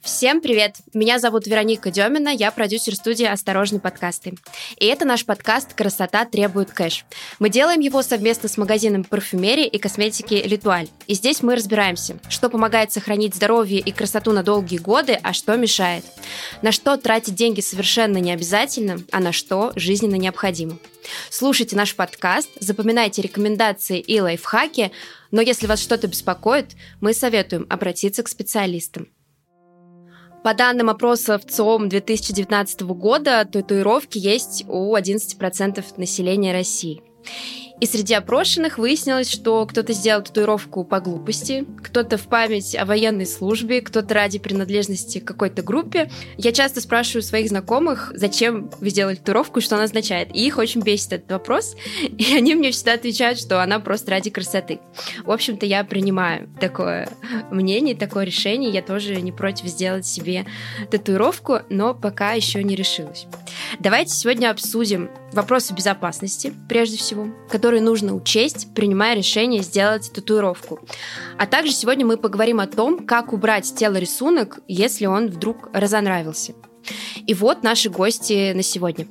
Всем привет! Меня зовут Вероника Демина, я продюсер студии «Осторожно, подкасты». И это наш подкаст «Красота требует кэш». Мы делаем его совместно с магазином парфюмерии и косметики «Литуаль». И здесь мы разбираемся, что помогает сохранить здоровье и красоту на долгие годы, а что мешает. На что тратить деньги совершенно не обязательно, а на что жизненно необходимо. Слушайте наш подкаст, запоминайте рекомендации и лайфхаки, но если вас что-то беспокоит, мы советуем обратиться к специалистам. По данным опроса в ЦИОМ 2019 года, татуировки есть у 11% населения России. И среди опрошенных выяснилось, что кто-то сделал татуировку по глупости, кто-то в память о военной службе, кто-то ради принадлежности к какой-то группе. Я часто спрашиваю своих знакомых, зачем вы сделали татуировку и что она означает. И их очень бесит этот вопрос. И они мне всегда отвечают, что она просто ради красоты. В общем-то, я принимаю такое мнение, такое решение. Я тоже не против сделать себе татуировку, но пока еще не решилась. Давайте сегодня обсудим вопросы безопасности, прежде всего, которые нужно учесть, принимая решение сделать татуировку. А также сегодня мы поговорим о том, как убрать с тела рисунок, если он вдруг разонравился. И вот наши гости на сегодня.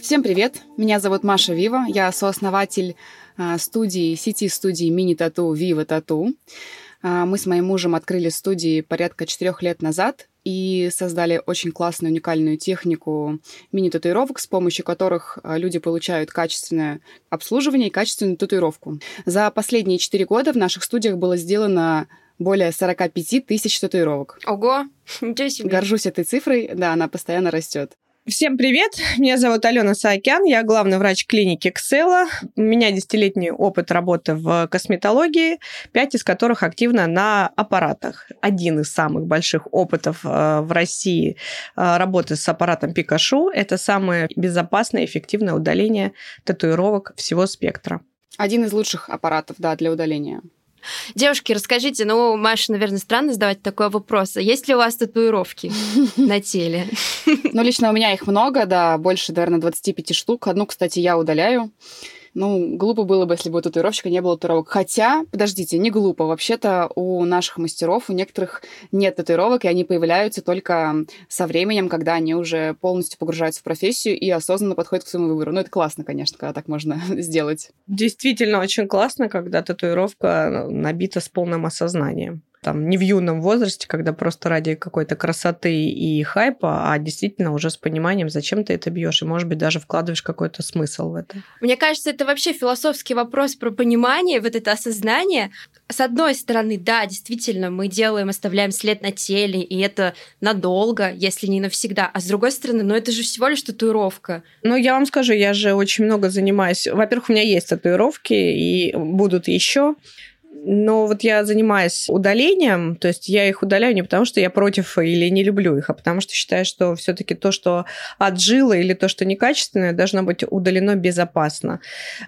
Всем привет! Меня зовут Маша Вива, я сооснователь а, студии, сети студии мини-тату Вива Тату. А, мы с моим мужем открыли студии порядка четырех лет назад и создали очень классную, уникальную технику мини-татуировок, с помощью которых а, люди получают качественное обслуживание и качественную татуировку. За последние четыре года в наших студиях было сделано более 45 тысяч татуировок. Ого, ничего себе. Горжусь этой цифрой, да, она постоянно растет. Всем привет! Меня зовут Алена Саакян, я главный врач клиники Ксела. У меня десятилетний опыт работы в косметологии, пять из которых активно на аппаратах. Один из самых больших опытов э, в России э, работы с аппаратом Пикашу – это самое безопасное и эффективное удаление татуировок всего спектра. Один из лучших аппаратов, да, для удаления. Девушки, расскажите, ну, Маша, наверное, странно задавать такой вопрос. А есть ли у вас татуировки на теле? Ну, лично у меня их много, да, больше, наверное, 25 штук. Одну, кстати, я удаляю. Ну, глупо было бы, если бы у татуировщика не было татуировок. Хотя, подождите, не глупо. Вообще-то у наших мастеров, у некоторых нет татуировок, и они появляются только со временем, когда они уже полностью погружаются в профессию и осознанно подходят к своему выбору. Ну, это классно, конечно, когда так можно сделать. Действительно очень классно, когда татуировка набита с полным осознанием там не в юном возрасте, когда просто ради какой-то красоты и хайпа, а действительно уже с пониманием, зачем ты это бьешь, и, может быть, даже вкладываешь какой-то смысл в это. Мне кажется, это вообще философский вопрос про понимание, вот это осознание. С одной стороны, да, действительно, мы делаем, оставляем след на теле, и это надолго, если не навсегда. А с другой стороны, ну это же всего лишь татуировка. Ну, я вам скажу, я же очень много занимаюсь. Во-первых, у меня есть татуировки, и будут еще. Но вот я занимаюсь удалением, то есть я их удаляю не потому, что я против или не люблю их, а потому что считаю, что все-таки то, что отжило или то, что некачественное, должно быть удалено безопасно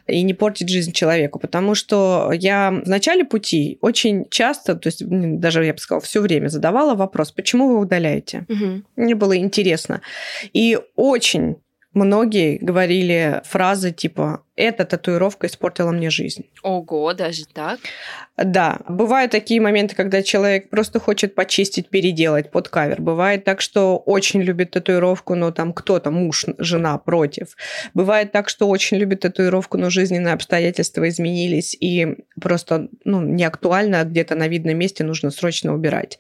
и не портить жизнь человеку. Потому что я в начале пути очень часто, то есть даже я бы сказала, все время задавала вопрос, почему вы удаляете? Угу. Мне было интересно. И очень многие говорили фразы типа эта татуировка испортила мне жизнь. Ого, даже так? Да. Бывают такие моменты, когда человек просто хочет почистить, переделать под кавер. Бывает так, что очень любит татуировку, но там кто-то, муж, жена против. Бывает так, что очень любит татуировку, но жизненные обстоятельства изменились и просто ну, не актуально, а где-то на видном месте нужно срочно убирать.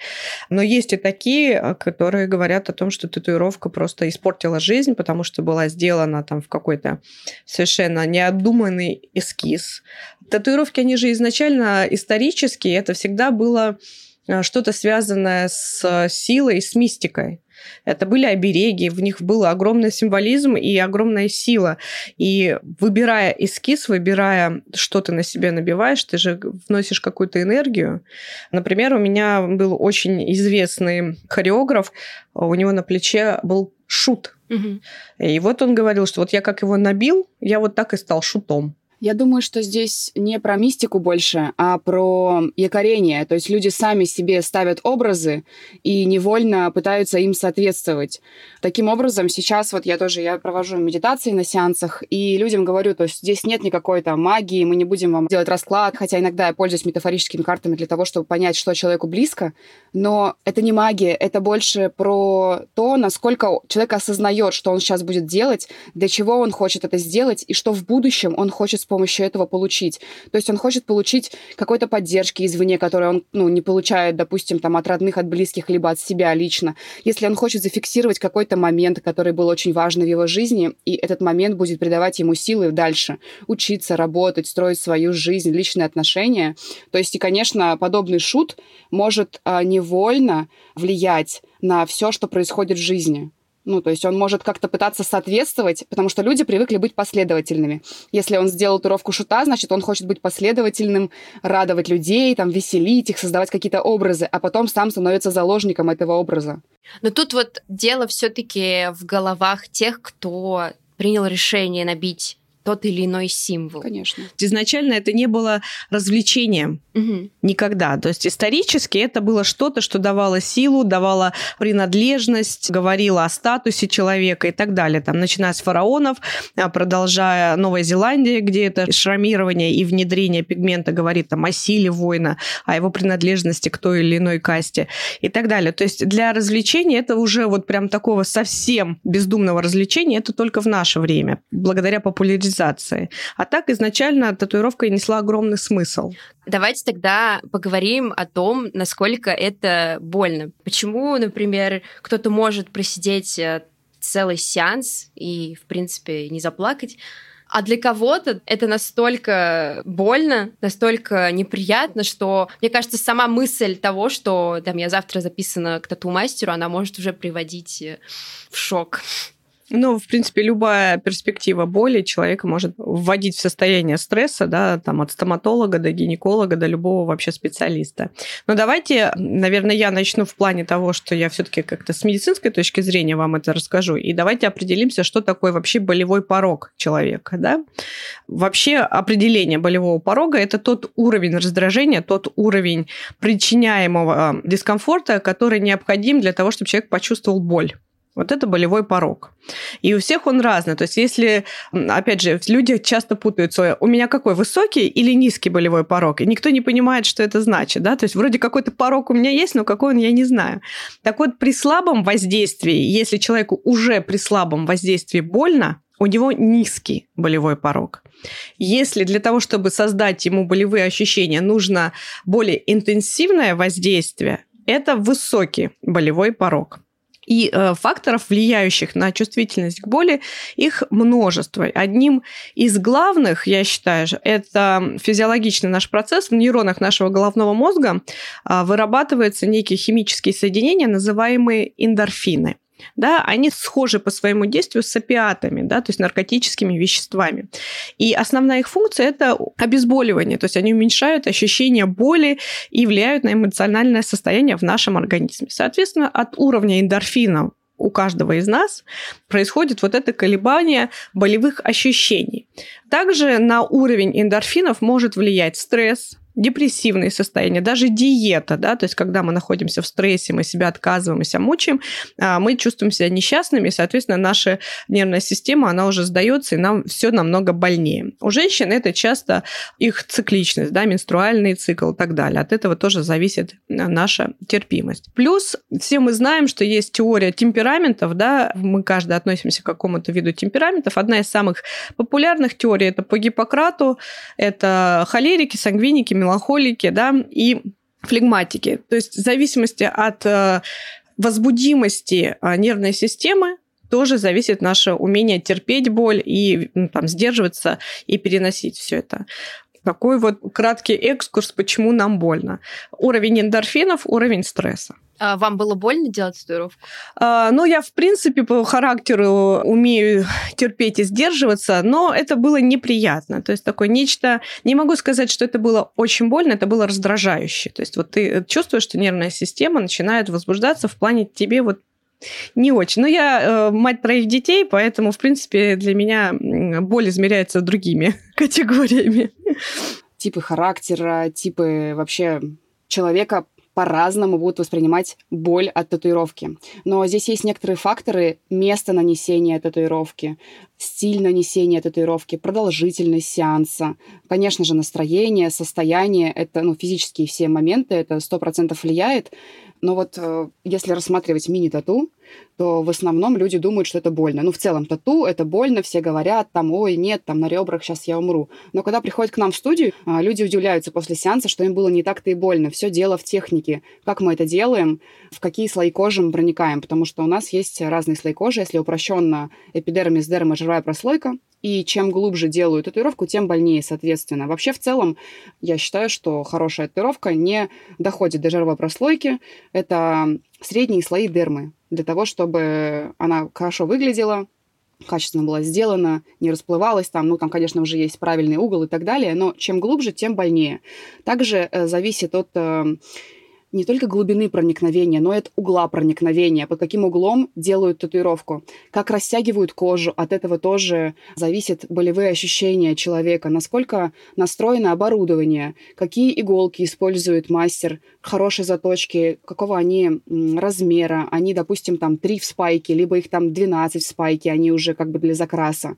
Но есть и такие, которые говорят о том, что татуировка просто испортила жизнь, потому что была сделана там в какой-то совершенно не необдуманный эскиз. Татуировки, они же изначально исторические, это всегда было э, что-то связанное с силой, с мистикой. Это были обереги, в них был огромный символизм и огромная сила. И выбирая эскиз, выбирая, что ты на себе набиваешь, ты же вносишь какую-то энергию. Например, у меня был очень известный хореограф, у него на плече был шут. Угу. И вот он говорил, что вот я как его набил, я вот так и стал шутом. Я думаю, что здесь не про мистику больше, а про якорение. То есть люди сами себе ставят образы и невольно пытаются им соответствовать. Таким образом, сейчас вот я тоже я провожу медитации на сеансах, и людям говорю, то есть здесь нет никакой там магии, мы не будем вам делать расклад, хотя иногда я пользуюсь метафорическими картами для того, чтобы понять, что человеку близко, но это не магия, это больше про то, насколько человек осознает, что он сейчас будет делать, для чего он хочет это сделать, и что в будущем он хочет помощью этого получить. То есть он хочет получить какой-то поддержки извне, которую он ну, не получает, допустим, там, от родных, от близких, либо от себя лично. Если он хочет зафиксировать какой-то момент, который был очень важный в его жизни, и этот момент будет придавать ему силы дальше учиться, работать, строить свою жизнь, личные отношения. То есть, и, конечно, подобный шут может а, невольно влиять на все, что происходит в жизни. Ну, то есть он может как-то пытаться соответствовать, потому что люди привыкли быть последовательными. Если он сделал туровку шута, значит, он хочет быть последовательным, радовать людей, там, веселить их, создавать какие-то образы, а потом сам становится заложником этого образа. Но тут вот дело все-таки в головах тех, кто принял решение набить тот или иной символ. Конечно. Изначально это не было развлечением. Угу. Никогда. То есть исторически это было что-то, что давало силу, давало принадлежность, говорило о статусе человека и так далее. Там, начиная с фараонов, а, продолжая Новая Зеландия, где это шрамирование и внедрение пигмента говорит там, о силе воина, о его принадлежности к той или иной касте и так далее. То есть для развлечения это уже вот прям такого совсем бездумного развлечения, это только в наше время, благодаря популяризации монетизации. А так изначально татуировка несла огромный смысл. Давайте тогда поговорим о том, насколько это больно. Почему, например, кто-то может просидеть э, целый сеанс и, в принципе, не заплакать, а для кого-то это настолько больно, настолько неприятно, что, мне кажется, сама мысль того, что там я завтра записана к тату-мастеру, она может уже приводить э, в шок. Ну, в принципе, любая перспектива боли человека может вводить в состояние стресса, да, там от стоматолога до гинеколога, до любого вообще специалиста. Но давайте, наверное, я начну в плане того, что я все-таки как-то с медицинской точки зрения вам это расскажу. И давайте определимся, что такое вообще болевой порог человека, да. Вообще определение болевого порога – это тот уровень раздражения, тот уровень причиняемого дискомфорта, который необходим для того, чтобы человек почувствовал боль. Вот это болевой порог. И у всех он разный. То есть если, опять же, люди часто путаются, у меня какой, высокий или низкий болевой порог? И никто не понимает, что это значит. Да? То есть вроде какой-то порог у меня есть, но какой он, я не знаю. Так вот, при слабом воздействии, если человеку уже при слабом воздействии больно, у него низкий болевой порог. Если для того, чтобы создать ему болевые ощущения, нужно более интенсивное воздействие, это высокий болевой порог. И э, факторов, влияющих на чувствительность к боли, их множество. Одним из главных, я считаю, это физиологичный наш процесс. В нейронах нашего головного мозга э, вырабатываются некие химические соединения, называемые эндорфины да, они схожи по своему действию с опиатами, да, то есть наркотическими веществами. И основная их функция – это обезболивание, то есть они уменьшают ощущение боли и влияют на эмоциональное состояние в нашем организме. Соответственно, от уровня эндорфинов у каждого из нас происходит вот это колебание болевых ощущений. Также на уровень эндорфинов может влиять стресс, депрессивные состояния, даже диета, да, то есть когда мы находимся в стрессе, мы себя отказываем, мы себя мучаем, а, мы чувствуем себя несчастными, и, соответственно, наша нервная система, она уже сдается, и нам все намного больнее. У женщин это часто их цикличность, да, менструальный цикл и так далее. От этого тоже зависит а, наша терпимость. Плюс все мы знаем, что есть теория темпераментов, да, мы каждый относимся к какому-то виду темпераментов. Одна из самых популярных теорий это по Гиппократу, это холерики, сангвиники, да, и флегматики. То есть в зависимости от э, возбудимости э, нервной системы тоже зависит наше умение терпеть боль и там, сдерживаться и переносить все это. Такой вот краткий экскурс, почему нам больно. Уровень эндорфинов, уровень стресса. А вам было больно делать татуировку? А, ну, я, в принципе, по характеру умею терпеть и сдерживаться, но это было неприятно. То есть такое нечто... Не могу сказать, что это было очень больно, это было раздражающе. То есть вот ты чувствуешь, что нервная система начинает возбуждаться в плане тебе вот Не очень. Но я э, мать троих детей, поэтому, в принципе, для меня боль измеряется другими категориями. Типы характера, типы вообще человека по-разному будут воспринимать боль от татуировки. Но здесь есть некоторые факторы место нанесения татуировки, стиль нанесения татуировки, продолжительность сеанса, конечно же, настроение, состояние, это ну, физические все моменты, это сто процентов влияет. Но вот э, если рассматривать мини-тату, то в основном люди думают, что это больно. Ну, в целом, тату — это больно, все говорят, там, ой, нет, там, на ребрах сейчас я умру. Но когда приходят к нам в студию, а, люди удивляются после сеанса, что им было не так-то и больно. Все дело в технике. Как мы это делаем, в какие слои кожи мы проникаем, потому что у нас есть разные слои кожи. Если упрощенно эпидермис, дерма, жировая прослойка, и чем глубже делаю татуировку, тем больнее, соответственно. Вообще, в целом, я считаю, что хорошая татуировка не доходит до жировой прослойки. Это средние слои дермы для того, чтобы она хорошо выглядела, качественно была сделана, не расплывалась там, ну, там, конечно, уже есть правильный угол и так далее, но чем глубже, тем больнее. Также э, зависит от э, не только глубины проникновения, но и от угла проникновения, под каким углом делают татуировку, как растягивают кожу, от этого тоже зависят болевые ощущения человека, насколько настроено оборудование, какие иголки использует мастер, хорошие заточки, какого они размера, они, допустим, там 3 в спайке, либо их там 12 в спайке, они уже как бы для закраса.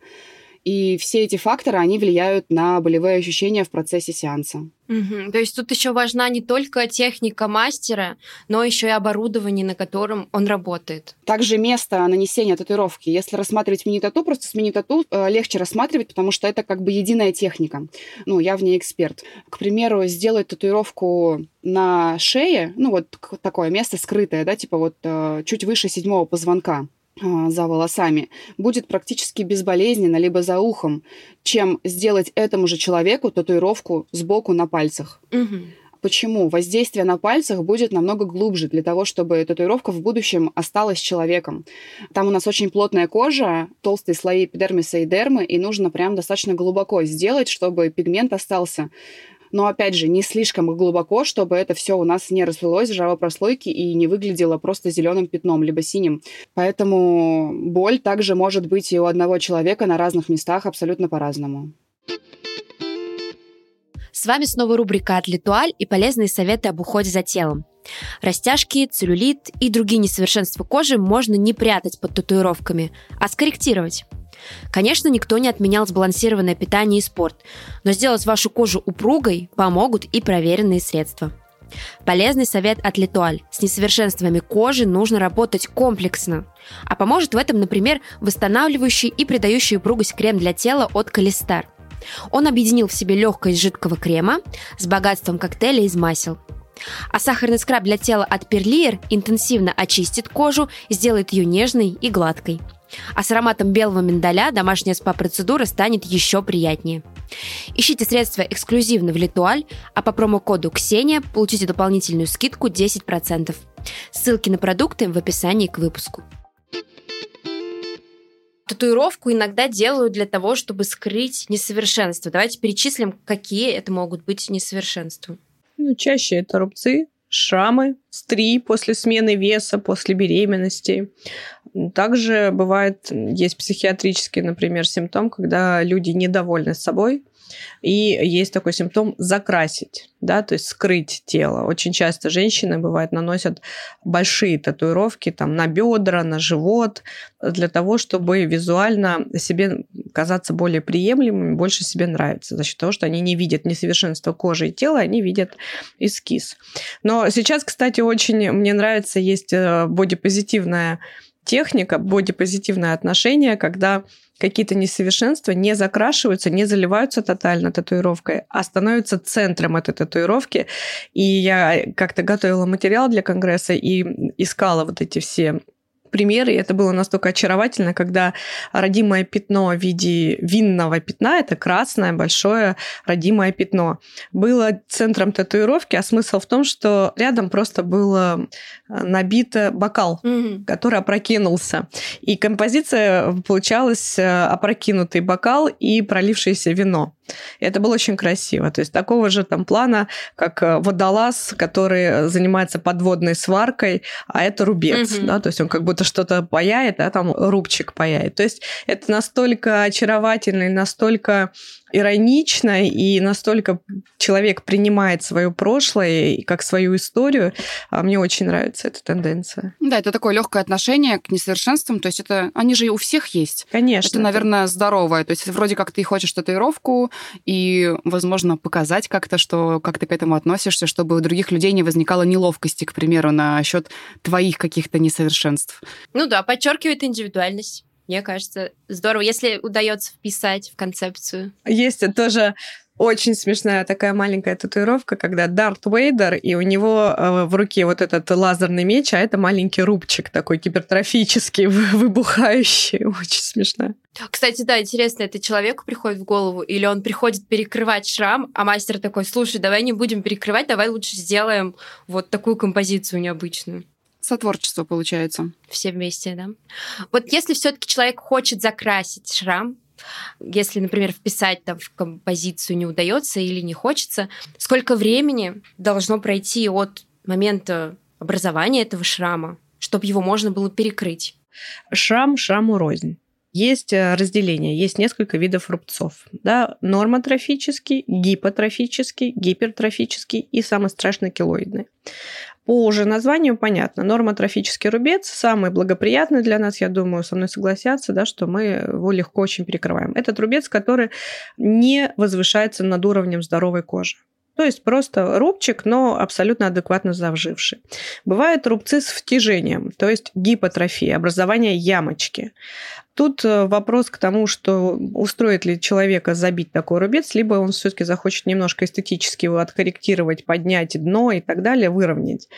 И все эти факторы, они влияют на болевые ощущения в процессе сеанса. Угу. То есть тут еще важна не только техника мастера, но еще и оборудование, на котором он работает. Также место нанесения татуировки. Если рассматривать мини-тату, просто с мини-тату э, легче рассматривать, потому что это как бы единая техника. Ну, я в ней эксперт. К примеру, сделать татуировку на шее, ну, вот такое место скрытое, да, типа вот э, чуть выше седьмого позвонка за волосами будет практически безболезненно, либо за ухом, чем сделать этому же человеку татуировку сбоку на пальцах. Угу. Почему? Воздействие на пальцах будет намного глубже для того, чтобы татуировка в будущем осталась человеком. Там у нас очень плотная кожа, толстые слои эпидермиса и дермы, и нужно прям достаточно глубоко сделать, чтобы пигмент остался но, опять же, не слишком глубоко, чтобы это все у нас не расплылось в жировой прослойке и не выглядело просто зеленым пятном, либо синим. Поэтому боль также может быть и у одного человека на разных местах абсолютно по-разному. С вами снова рубрика от Литуаль и полезные советы об уходе за телом. Растяжки, целлюлит и другие несовершенства кожи можно не прятать под татуировками, а скорректировать. Конечно, никто не отменял сбалансированное питание и спорт, но сделать вашу кожу упругой помогут и проверенные средства. Полезный совет от Литуаль. С несовершенствами кожи нужно работать комплексно. А поможет в этом, например, восстанавливающий и придающий упругость крем для тела от Калистар. Он объединил в себе легкость жидкого крема с богатством коктейля из масел. А сахарный скраб для тела от Перлиер интенсивно очистит кожу, сделает ее нежной и гладкой – а с ароматом белого миндаля домашняя спа-процедура станет еще приятнее. Ищите средства эксклюзивно в Литуаль, а по промокоду Ксения получите дополнительную скидку 10%. Ссылки на продукты в описании к выпуску. Татуировку иногда делают для того, чтобы скрыть несовершенство. Давайте перечислим, какие это могут быть несовершенства. Ну, чаще это рубцы, шрамы, стри после смены веса, после беременности. Также бывает, есть психиатрический, например, симптом, когда люди недовольны собой, и есть такой симптом закрасить, да, то есть скрыть тело. Очень часто женщины, бывает, наносят большие татуировки там на бедра, на живот, для того, чтобы визуально себе казаться более приемлемыми, больше себе нравится, за счет того, что они не видят несовершенства кожи и тела, они видят эскиз. Но сейчас, кстати, очень мне нравится, есть э, бодипозитивная техника, бодипозитивное отношение, когда какие-то несовершенства не закрашиваются, не заливаются тотально татуировкой, а становятся центром этой татуировки. И я как-то готовила материал для конгресса и искала вот эти все примеры, и это было настолько очаровательно, когда родимое пятно в виде винного пятна, это красное большое родимое пятно, было центром татуировки, а смысл в том, что рядом просто было э, набито бокал, mm-hmm. который опрокинулся. И композиция получалась э, опрокинутый бокал и пролившееся вино. И это было очень красиво. То есть такого же там плана, как э, водолаз, который занимается подводной сваркой, а это рубец, угу. да, то есть он как будто что-то паяет, а там рубчик паяет. То есть это настолько очаровательно и настолько иронично, и настолько человек принимает свое прошлое как свою историю. А мне очень нравится эта тенденция. Да, это такое легкое отношение к несовершенствам. То есть это они же у всех есть. Конечно. Это, наверное, здоровое. То есть вроде как ты хочешь татуировку и, возможно, показать как-то, что как ты к этому относишься, чтобы у других людей не возникало неловкости, к примеру, на счет твоих каких-то несовершенств. Ну да, подчеркивает индивидуальность. Мне кажется, здорово, если удается вписать в концепцию. Есть тоже очень смешная такая маленькая татуировка, когда Дарт Вейдер, и у него э, в руке вот этот лазерный меч, а это маленький рубчик такой гипертрофический, выбухающий. Очень смешно. Кстати, да, интересно, это человеку приходит в голову, или он приходит перекрывать шрам, а мастер такой, слушай, давай не будем перекрывать, давай лучше сделаем вот такую композицию необычную сотворчество получается. Все вместе, да. Вот если все-таки человек хочет закрасить шрам, если, например, вписать там в композицию не удается или не хочется, сколько времени должно пройти от момента образования этого шрама, чтобы его можно было перекрыть? Шрам шраму рознь. Есть э, разделение, есть несколько видов рубцов. Да? Нормотрофический, гипотрофический, гипертрофический и самый страшный килоидный. По уже названию понятно. Нормотрофический рубец самый благоприятный для нас, я думаю, со мной согласятся, да, что мы его легко очень перекрываем. Этот рубец, который не возвышается над уровнем здоровой кожи. То есть просто рубчик, но абсолютно адекватно завживший. Бывают рубцы с втяжением, то есть гипотрофия, образование ямочки. Тут э, вопрос к тому, что устроит ли человека забить такой рубец, либо он все-таки захочет немножко эстетически его откорректировать, поднять дно и так далее, выровнять.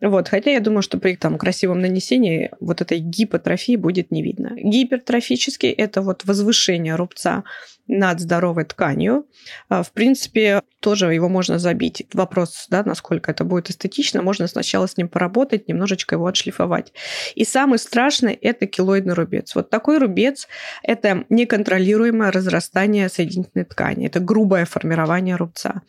Вот. Хотя я думаю, что при там, красивом нанесении вот этой гипотрофии будет не видно. Гипертрофический – это вот возвышение рубца над здоровой тканью. А, в принципе, тоже его можно забить. Вопрос, да, насколько это будет эстетично, можно сначала с ним поработать, немножечко его отшлифовать. И самый страшный – это килоидный рубец. Вот такой рубец – это неконтролируемое разрастание соединительной ткани, это грубое формирование рубца.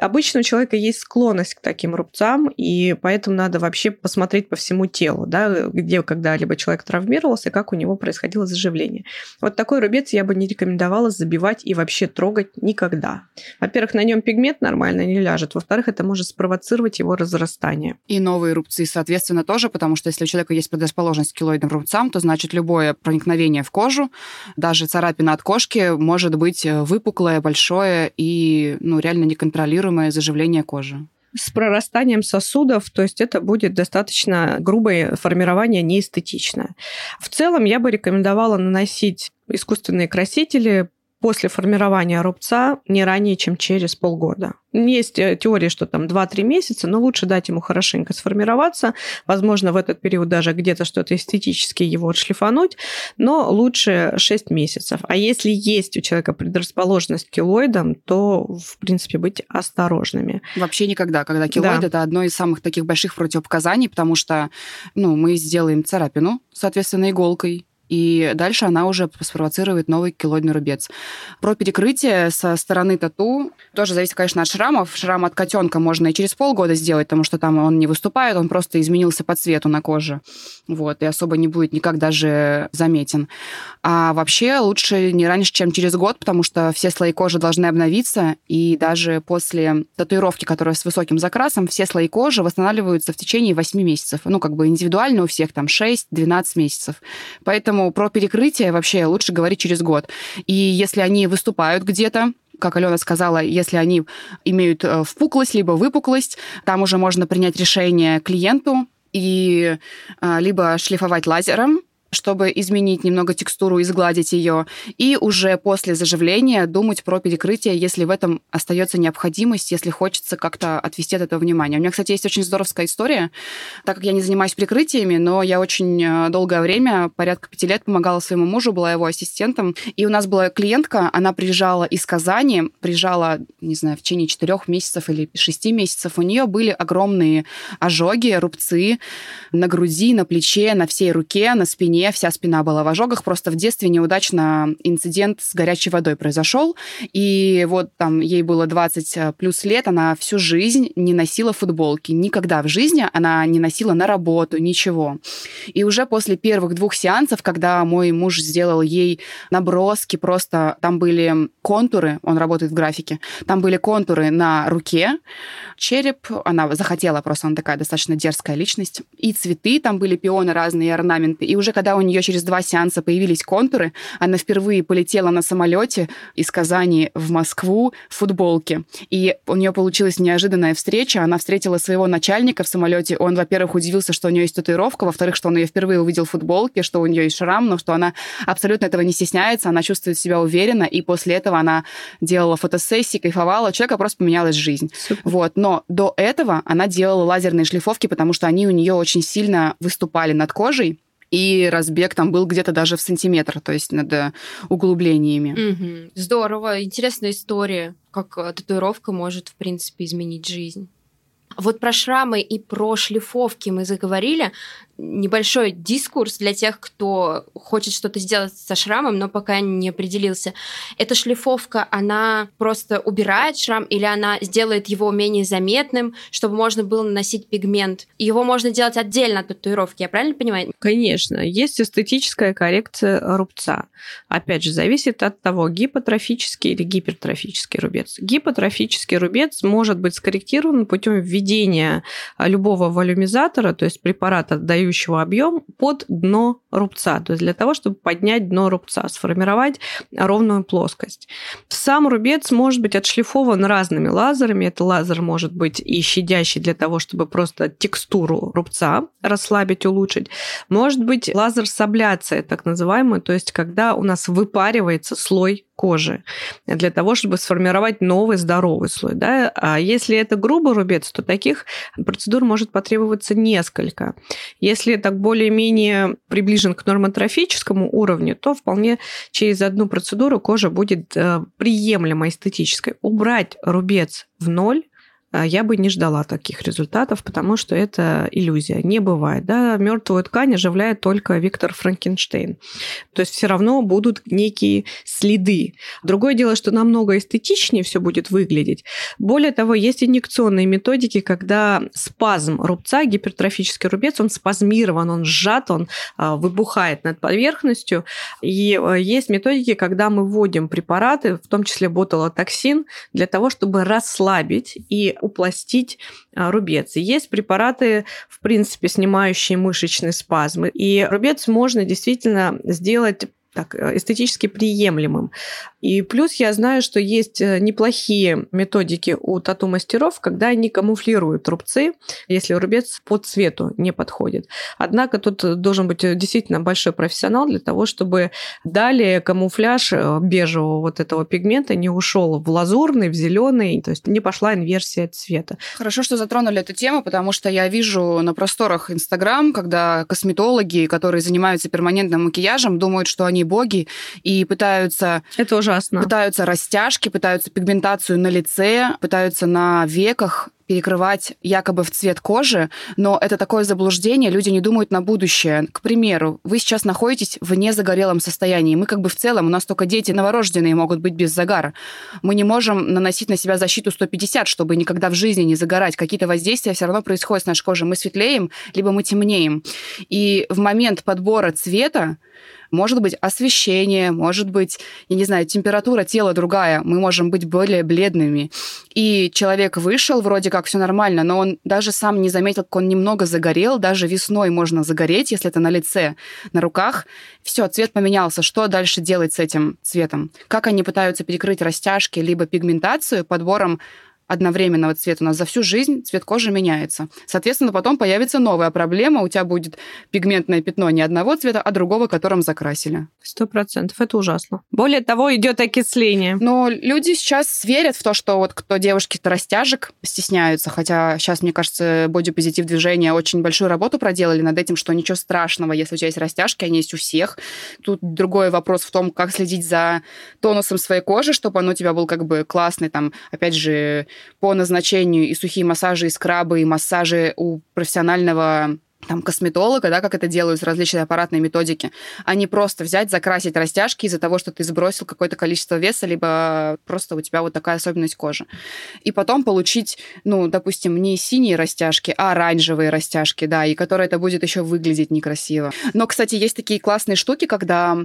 Обычно у человека есть склонность к таким рубцам, и поэтому надо вообще посмотреть по всему телу, да, где когда-либо человек травмировался, как у него происходило заживление. Вот такой рубец я бы не рекомендовала забивать и вообще трогать никогда. Во-первых, на нем пигмент нормально не ляжет. Во-вторых, это может спровоцировать его разрастание. И новые рубцы, соответственно, тоже, потому что если у человека есть предрасположенность к килоидным рубцам, то значит любое проникновение проникновение в кожу. Даже царапина от кошки может быть э, выпуклое, большое и ну, реально неконтролируемое заживление кожи с прорастанием сосудов, то есть это будет достаточно грубое формирование, неэстетичное. В целом я бы рекомендовала наносить искусственные красители после формирования рубца не ранее, чем через полгода. Есть э, теория, что там 2-3 месяца, но лучше дать ему хорошенько сформироваться. Возможно, в этот период даже где-то что-то эстетически его отшлифануть, но лучше 6 месяцев. А если есть у человека предрасположенность к килоидам, то, в принципе, быть осторожными. Вообще никогда, когда килоид да. это одно из самых таких больших противопоказаний, потому что ну, мы сделаем царапину, соответственно, иголкой, и дальше она уже спровоцирует новый килоидный рубец. Про перекрытие со стороны тату тоже зависит, конечно, от шрамов. Шрам от котенка можно и через полгода сделать, потому что там он не выступает, он просто изменился по цвету на коже. Вот, и особо не будет никак даже заметен. А вообще лучше не раньше, чем через год, потому что все слои кожи должны обновиться, и даже после татуировки, которая с высоким закрасом, все слои кожи восстанавливаются в течение 8 месяцев. Ну, как бы индивидуально у всех там 6-12 месяцев. Поэтому Поэтому про перекрытие вообще лучше говорить через год. И если они выступают где-то, как Алена сказала, если они имеют э, впуклость либо выпуклость, там уже можно принять решение клиенту и э, либо шлифовать лазером, чтобы изменить немного текстуру и сгладить ее, и уже после заживления думать про перекрытие, если в этом остается необходимость, если хочется как-то отвести от этого внимание. У меня, кстати, есть очень здоровская история, так как я не занимаюсь прикрытиями, но я очень э, долгое время, порядка пяти лет, помогала своему мужу, была его ассистентом, и у нас была клиентка, она приезжала из Казани, приезжала, не знаю, в течение четырех месяцев или шести месяцев, у нее были огромные ожоги, рубцы на груди, на плече, на всей руке, на спине, спине, вся спина была в ожогах. Просто в детстве неудачно инцидент с горячей водой произошел. И вот там ей было 20 э, плюс лет, она всю жизнь не носила футболки. Никогда в жизни она не носила на работу, ничего. И уже после первых двух сеансов, когда мой муж сделал ей наброски, просто там были контуры, он работает в графике, там были контуры на руке, череп, она захотела просто, она такая достаточно дерзкая личность, и цветы, там были пионы разные, орнаменты. И уже когда у нее через два сеанса появились контуры, она впервые полетела на самолете из Казани в Москву в футболке. И у нее получилась неожиданная встреча. Она встретила своего начальника в самолете. Он, во-первых, удивился, что у нее есть татуировка, во-вторых, что он ее впервые увидел в футболке, что у нее есть шрам, но что она абсолютно этого не стесняется, она чувствует себя уверенно, и после этого она делала фотосессии, кайфовала, у человека просто поменялась жизнь. Супер. Вот. Но до этого она делала лазерные шлифовки, потому что они у нее очень сильно выступали над кожей, и разбег там был где-то даже в сантиметр, то есть над э, углублениями. Угу. Здорово, интересная история, как э, татуировка может, в принципе, изменить жизнь. Вот про шрамы и про шлифовки мы заговорили. Небольшой дискурс для тех, кто хочет что-то сделать со шрамом, но пока не определился. Эта шлифовка, она просто убирает шрам или она сделает его менее заметным, чтобы можно было наносить пигмент? Его можно делать отдельно от татуировки, я правильно понимаю? Конечно. Есть эстетическая коррекция рубца. Опять же, зависит от того, гипотрофический или гипертрофический рубец. Гипотрофический рубец может быть скорректирован путем введения любого волюмизатора, то есть препарата, дающего объем, под дно рубца, то есть для того, чтобы поднять дно рубца, сформировать ровную плоскость. Сам рубец может быть отшлифован разными лазерами. Это лазер может быть и щадящий для того, чтобы просто текстуру рубца расслабить, улучшить. Может быть лазер с абляцией, так называемый, то есть когда у нас выпаривается слой кожи для того, чтобы сформировать новый здоровый слой. Да? А если это грубый рубец, то таких процедур может потребоваться несколько. Если это более-менее приближен к нормотрофическому уровню, то вполне через одну процедуру кожа будет э, приемлемо эстетической. Убрать рубец в ноль я бы не ждала таких результатов, потому что это иллюзия. Не бывает. Да? Мертвую ткань оживляет только Виктор Франкенштейн. То есть все равно будут некие следы. Другое дело, что намного эстетичнее все будет выглядеть. Более того, есть инъекционные методики, когда спазм рубца, гипертрофический рубец, он спазмирован, он сжат, он а, выбухает над поверхностью. И а, есть методики, когда мы вводим препараты, в том числе ботулотоксин, для того, чтобы расслабить и упластить а, рубец. Есть препараты, в принципе, снимающие мышечные спазмы. И рубец можно действительно сделать так, э, эстетически приемлемым. И плюс я знаю, что есть э, неплохие методики у тату-мастеров, когда они камуфлируют рубцы, если рубец по цвету не подходит. Однако тут должен быть действительно большой профессионал для того, чтобы далее камуфляж э, бежевого вот этого пигмента не ушел в лазурный, в зеленый, то есть не пошла инверсия цвета. Хорошо, что затронули эту тему, потому что я вижу на просторах Инстаграм, когда косметологи, которые занимаются перманентным макияжем, думают, что они боги и пытаются... Это ужасно. Пытаются растяжки, пытаются пигментацию на лице, пытаются на веках перекрывать якобы в цвет кожи, но это такое заблуждение, люди не думают на будущее. К примеру, вы сейчас находитесь в незагорелом состоянии. Мы как бы в целом, у нас только дети новорожденные могут быть без загара. Мы не можем наносить на себя защиту 150, чтобы никогда в жизни не загорать. Какие-то воздействия все равно происходят с нашей кожей. Мы светлеем, либо мы темнеем. И в момент подбора цвета может быть освещение, может быть, я не знаю, температура тела другая, мы можем быть более бледными. И человек вышел, вроде как все нормально, но он даже сам не заметил, как он немного загорел, даже весной можно загореть, если это на лице, на руках. Все, цвет поменялся. Что дальше делать с этим цветом? Как они пытаются перекрыть растяжки либо пигментацию подбором одновременного цвета. У нас за всю жизнь цвет кожи меняется. Соответственно, потом появится новая проблема. У тебя будет пигментное пятно не одного цвета, а другого, которым закрасили. Сто процентов. Это ужасно. Более того, идет окисление. Но люди сейчас верят в то, что вот кто девушки-то растяжек стесняются. Хотя сейчас, мне кажется, бодипозитив движения очень большую работу проделали над этим, что ничего страшного, если у тебя есть растяжки, они есть у всех. Тут другой вопрос в том, как следить за тонусом своей кожи, чтобы он у тебя был как бы классный, там, опять же, по назначению и сухие массажи, и скрабы, и массажи у профессионального там, косметолога, да, как это делают различные аппаратные методики, а не просто взять, закрасить растяжки из-за того, что ты сбросил какое-то количество веса, либо просто у тебя вот такая особенность кожи. И потом получить, ну, допустим, не синие растяжки, а оранжевые растяжки, да, и которые это будет еще выглядеть некрасиво. Но, кстати, есть такие классные штуки, когда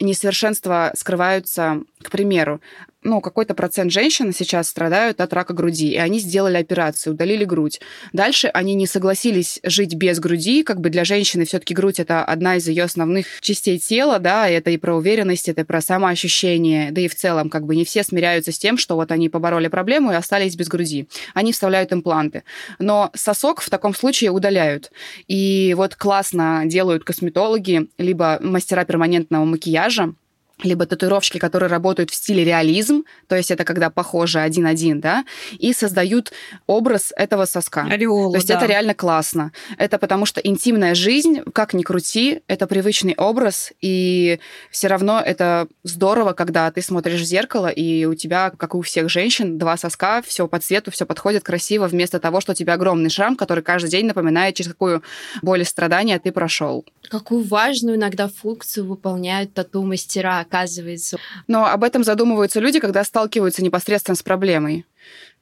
несовершенства скрываются, к примеру, ну, какой-то процент женщин сейчас страдают от рака груди, и они сделали операцию, удалили грудь. Дальше они не согласились жить без груди, как бы для женщины все-таки грудь это одна из ее основных частей тела, да, это и про уверенность, это и про самоощущение, да и в целом как бы не все смиряются с тем, что вот они побороли проблему и остались без груди. Они вставляют импланты. Но сосок в таком случае удаляют. И вот классно делают косметологи, либо мастера перманентного макияжа, либо татуировщики, которые работают в стиле реализм, то есть это когда похоже один-один, да, и создают образ этого соска. Ореолу, то есть да. это реально классно. Это потому что интимная жизнь, как ни крути, это привычный образ, и все равно это здорово, когда ты смотришь в зеркало, и у тебя, как и у всех женщин, два соска, все по цвету, все подходит красиво, вместо того, что у тебя огромный шрам, который каждый день напоминает, через какую боль и страдания ты прошел. Какую важную иногда функцию выполняют тату-мастера, оказывается. Но об этом задумываются люди, когда сталкиваются непосредственно с проблемой.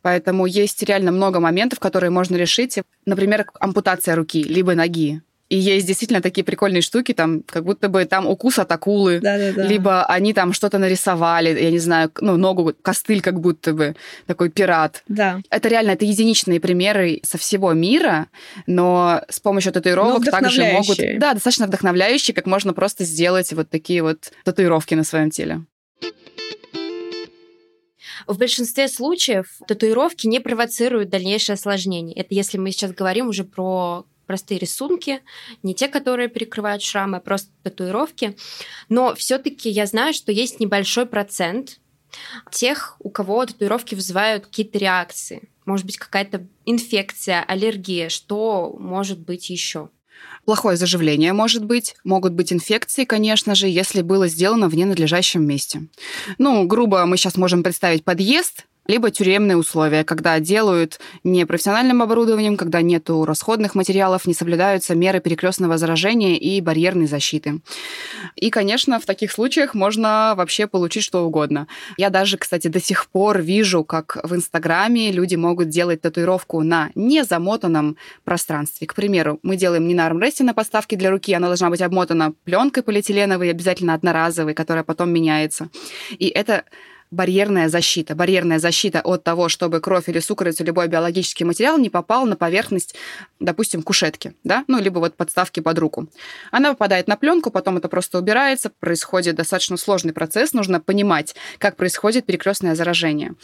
Поэтому есть реально много моментов, которые можно решить. Например, ампутация руки, либо ноги. И есть действительно такие прикольные штуки, там, как будто бы там укус от акулы, Да-да-да. либо они там что-то нарисовали, я не знаю, ну, ногу, костыль как будто бы, такой пират. Да. Это реально, это единичные примеры со всего мира, но с помощью татуировок также могут... Да, достаточно вдохновляющие, как можно просто сделать вот такие вот татуировки на своем теле. В большинстве случаев татуировки не провоцируют дальнейшее осложнение. Это если мы сейчас говорим уже про простые рисунки, не те, которые перекрывают шрамы, а просто татуировки. Но все-таки я знаю, что есть небольшой процент тех, у кого татуировки вызывают какие-то реакции. Может быть, какая-то инфекция, аллергия, что может быть еще? Плохое заживление может быть, могут быть инфекции, конечно же, если было сделано в ненадлежащем месте. Ну, грубо мы сейчас можем представить подъезд, либо тюремные условия, когда делают не профессиональным оборудованием, когда нету расходных материалов, не соблюдаются меры перекрестного заражения и барьерной защиты. И, конечно, в таких случаях можно вообще получить что угодно. Я даже, кстати, до сих пор вижу, как в Инстаграме люди могут делать татуировку на незамотанном пространстве. К примеру, мы делаем не на армресте на подставке для руки, она должна быть обмотана пленкой полиэтиленовой, обязательно одноразовой, которая потом меняется. И это барьерная защита. Барьерная защита от того, чтобы кровь или сукровица, любой биологический материал не попал на поверхность, допустим, кушетки, да, ну, либо вот подставки под руку. Она попадает на пленку, потом это просто убирается, происходит достаточно сложный процесс, нужно понимать, как происходит перекрестное заражение.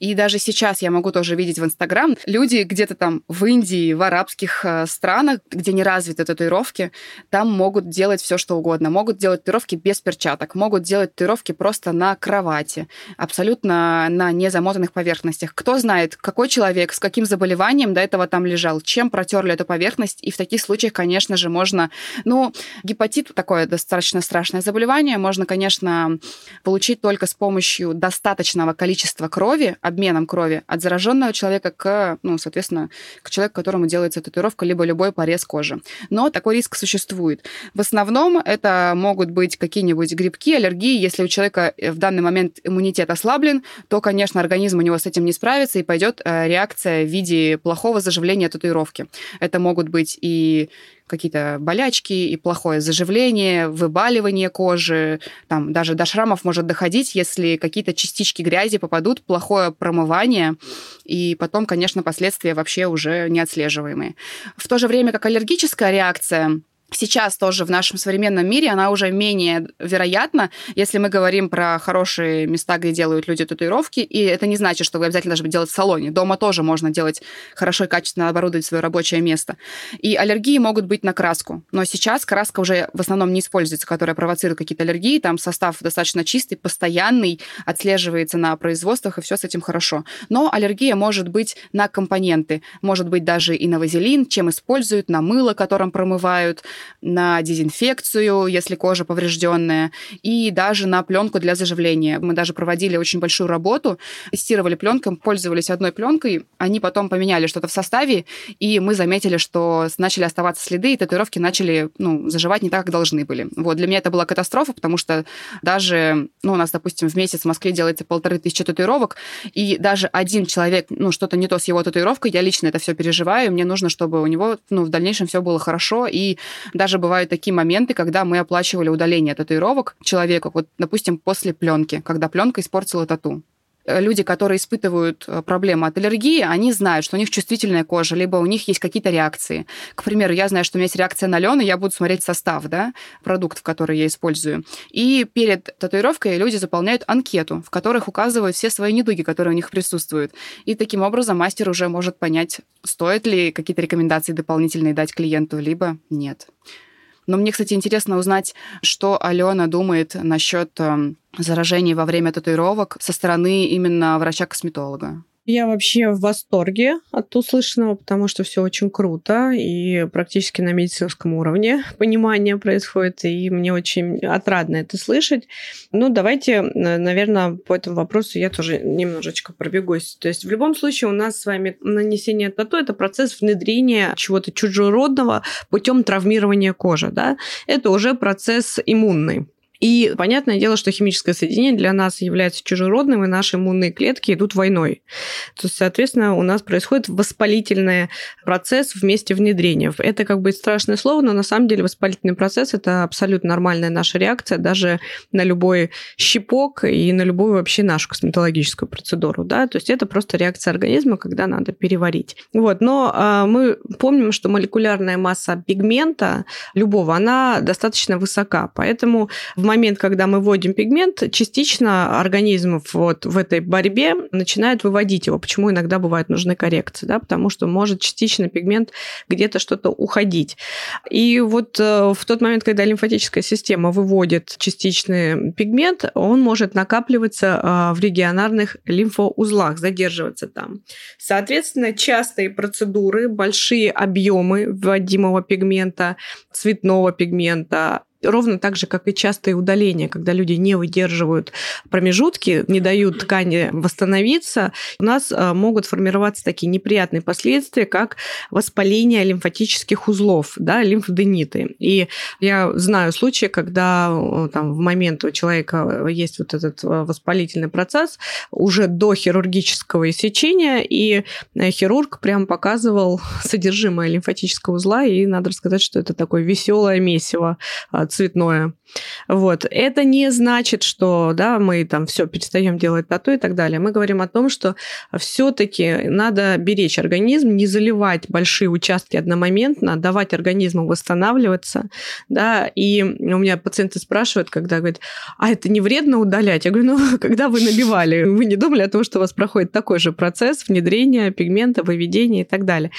И даже сейчас я могу тоже видеть в Инстаграм, люди где-то там в Индии, в арабских э, странах, где не развиты татуировки, там могут делать все, что угодно. Могут делать татуировки без перчаток, могут делать татуировки просто на кровати, абсолютно на незамотанных поверхностях. Кто знает, какой человек с каким заболеванием до этого там лежал, чем протерли эту поверхность. И в таких случаях, конечно же, можно... Ну, гепатит такое достаточно страшное заболевание. Можно, конечно, получить только с помощью достаточного количества крови, обменом крови от зараженного человека к, ну, соответственно, к человеку, которому делается татуировка, либо любой порез кожи. Но такой риск существует. В основном это могут быть какие-нибудь грибки, аллергии. Если у человека в данный момент иммунитет ослаблен, то, конечно, организм у него с этим не справится, и пойдет э, реакция в виде плохого заживления татуировки. Это могут быть и какие-то болячки, и плохое заживление, выбаливание кожи, там даже до шрамов может доходить, если какие-то частички грязи попадут, плохое промывание, и потом, конечно, последствия вообще уже неотслеживаемые. В то же время как аллергическая реакция, Сейчас тоже в нашем современном мире она уже менее вероятна, если мы говорим про хорошие места, где делают люди татуировки, и это не значит, что вы обязательно должны делать в салоне. Дома тоже можно делать хорошо и качественно оборудовать свое рабочее место. И аллергии могут быть на краску, но сейчас краска уже в основном не используется, которая провоцирует какие-то аллергии, там состав достаточно чистый, постоянный, отслеживается на производствах, и все с этим хорошо. Но аллергия может быть на компоненты, может быть даже и на вазелин, чем используют, на мыло, которым промывают, на дезинфекцию, если кожа поврежденная, и даже на пленку для заживления. Мы даже проводили очень большую работу, тестировали пленкой, пользовались одной пленкой, они потом поменяли что-то в составе, и мы заметили, что начали оставаться следы, и татуировки начали ну, заживать не так, как должны были. Вот, для меня это была катастрофа, потому что даже, ну, у нас, допустим, в месяц в Москве делается полторы тысячи татуировок, и даже один человек, ну, что-то не то с его татуировкой, я лично это все переживаю, мне нужно, чтобы у него, ну, в дальнейшем все было хорошо, и даже бывают такие моменты, когда мы оплачивали удаление татуировок человеку, вот, допустим, после пленки, когда пленка испортила тату. Э, люди, которые испытывают э, проблемы от аллергии, они знают, что у них чувствительная кожа, либо у них есть какие-то реакции. К примеру, я знаю, что у меня есть реакция на лен, и я буду смотреть состав да, продуктов, которые я использую. И перед татуировкой люди заполняют анкету, в которых указывают все свои недуги, которые у них присутствуют. И таким образом мастер уже может понять, стоит ли какие-то рекомендации дополнительные дать клиенту, либо нет. Но мне, кстати, интересно узнать, что Алена думает насчет эм, заражений во время татуировок со стороны именно врача-косметолога. Я вообще в восторге от услышанного, потому что все очень круто и практически на медицинском уровне понимание происходит, и мне очень отрадно это слышать. Ну, давайте, наверное, по этому вопросу я тоже немножечко пробегусь. То есть в любом случае у нас с вами нанесение тату – это процесс внедрения чего-то чужеродного путем травмирования кожи. Да? Это уже процесс иммунный. И понятное дело, что химическое соединение для нас является чужеродным, и наши иммунные клетки идут войной. То есть, соответственно, у нас происходит воспалительный процесс вместе внедрения. Это как бы страшное слово, но на самом деле воспалительный процесс – это абсолютно нормальная наша реакция даже на любой щипок и на любую вообще нашу косметологическую процедуру. Да? То есть это просто реакция организма, когда надо переварить. Вот. Но а, мы помним, что молекулярная масса пигмента любого, она достаточно высока, поэтому в момент, когда мы вводим пигмент, частично организм вот в этой борьбе начинает выводить его. Почему иногда бывают нужны коррекции? Да? Потому что может частично пигмент где-то что-то уходить. И вот э, в тот момент, когда лимфатическая система выводит частичный пигмент, он может накапливаться э, в регионарных лимфоузлах, задерживаться там. Соответственно, частые процедуры, большие объемы вводимого пигмента, цветного пигмента, ровно так же, как и частые удаления, когда люди не выдерживают промежутки, не дают ткани восстановиться, у нас а, могут формироваться такие неприятные последствия, как воспаление лимфатических узлов, да, лимфодениты. И я знаю случаи, когда там, в момент у человека есть вот этот а, воспалительный процесс уже до хирургического иссечения, и э, хирург прям показывал содержимое лимфатического узла, и надо рассказать, что это такое веселое месиво а, цветное. Вот. Это не значит, что да, мы там все перестаем делать тату и так далее. Мы говорим о том, что все-таки надо беречь организм, не заливать большие участки одномоментно, давать организму восстанавливаться. Да, и у меня пациенты спрашивают, когда говорят, а это не вредно удалять? Я говорю, ну, когда вы набивали, вы не думали о том, что у вас проходит такой же процесс внедрения пигмента, выведения и так далее.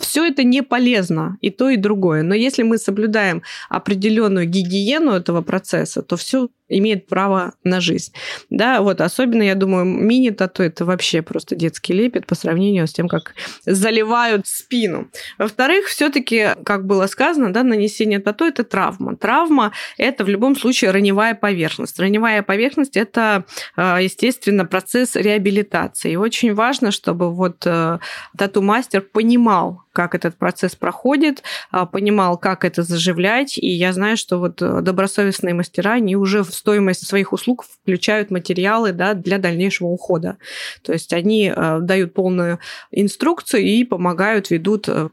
Все это не полезно, и то, и другое. Но если мы соблюдаем определенную гигиену этого процесса, то все имеет право на жизнь. Да, вот особенно, я думаю, мини-тату это вообще просто детский лепет по сравнению с тем, как заливают спину. Во-вторых, все-таки, как было сказано, да, нанесение тату это травма. Травма это в любом случае раневая поверхность. Раневая поверхность это, а, естественно, процесс реабилитации. И очень важно, чтобы вот э, тату-мастер понимал, как этот процесс проходит, а, понимал, как это заживлять. И я знаю, что вот э, добросовестные мастера, они уже в стоимость своих услуг включают материалы да, для дальнейшего ухода. То есть они э, дают полную инструкцию и помогают, ведут э,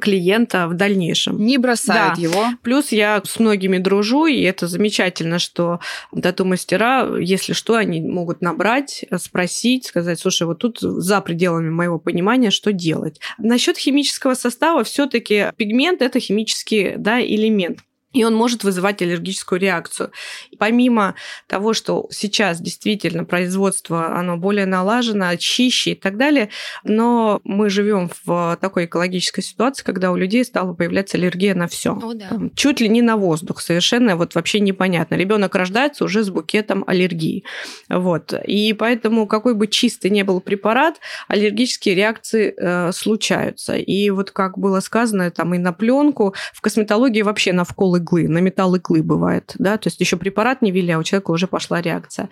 клиента в дальнейшем. Не бросают да. его. Плюс я с многими дружу, и это замечательно, что тату-мастера, если что, они могут набрать, спросить, сказать, слушай, вот тут за пределами моего понимания, что делать. Насчет химического состава все таки пигмент – это химический да, элемент. И он может вызывать аллергическую реакцию. Помимо того, что сейчас действительно производство, оно более налажено, чище и так далее, но мы живем в такой экологической ситуации, когда у людей стала появляться аллергия на все. да. Чуть ли не на воздух, совершенно вот вообще непонятно. Ребенок рождается уже с букетом аллергии. Вот. И поэтому какой бы чистый не был препарат, аллергические реакции э, случаются. И вот как было сказано, там и на пленку, в косметологии вообще на вколы иглы, на металл иглы бывает, да, то есть еще препарат не ввели, а у человека уже пошла реакция.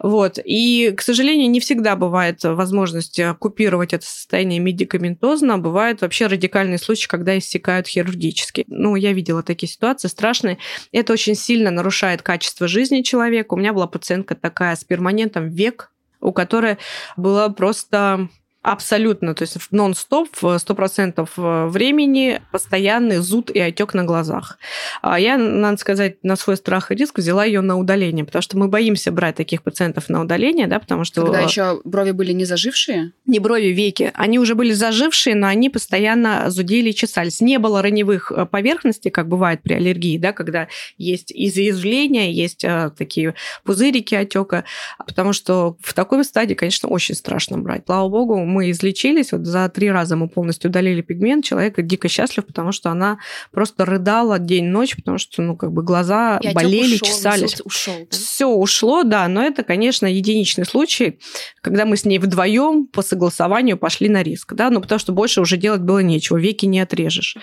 Вот. И, к сожалению, не всегда бывает возможность купировать это состояние медикаментозно, бывают вообще радикальные случаи, когда иссякают хирургически. Ну, я видела такие ситуации страшные. Это очень сильно нарушает качество жизни человека. У меня была пациентка такая с перманентом век, у которой была просто Абсолютно, то есть нон-стоп, в 100% э, времени постоянный зуд и отек на глазах. А я, надо сказать, на свой страх и риск взяла ее на удаление, потому что мы боимся брать таких пациентов на удаление, да, потому что... Когда еще брови были не зажившие? Не брови, веки. Они уже были зажившие, но они постоянно зудели и чесались. Не было раневых э, поверхностей, как бывает при аллергии, да, когда есть изъязвления, есть э, такие пузырики отека, потому что в такой стадии, конечно, очень страшно брать. Слава богу, мы излечились, вот за три раза мы полностью удалили пигмент, человек дико счастлив, потому что она просто рыдала день-ночь, потому что, ну, как бы глаза И болели, ушел, чесались. Ушел, да? Все ушло, да, но это, конечно, единичный случай, когда мы с ней вдвоем по согласованию пошли на риск, да, ну, потому что больше уже делать было нечего, веки не отрежешь.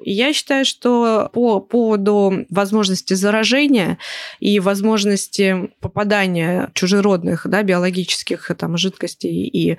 Я считаю, что по поводу возможности заражения и возможности попадания чужеродных, да, биологических там жидкостей и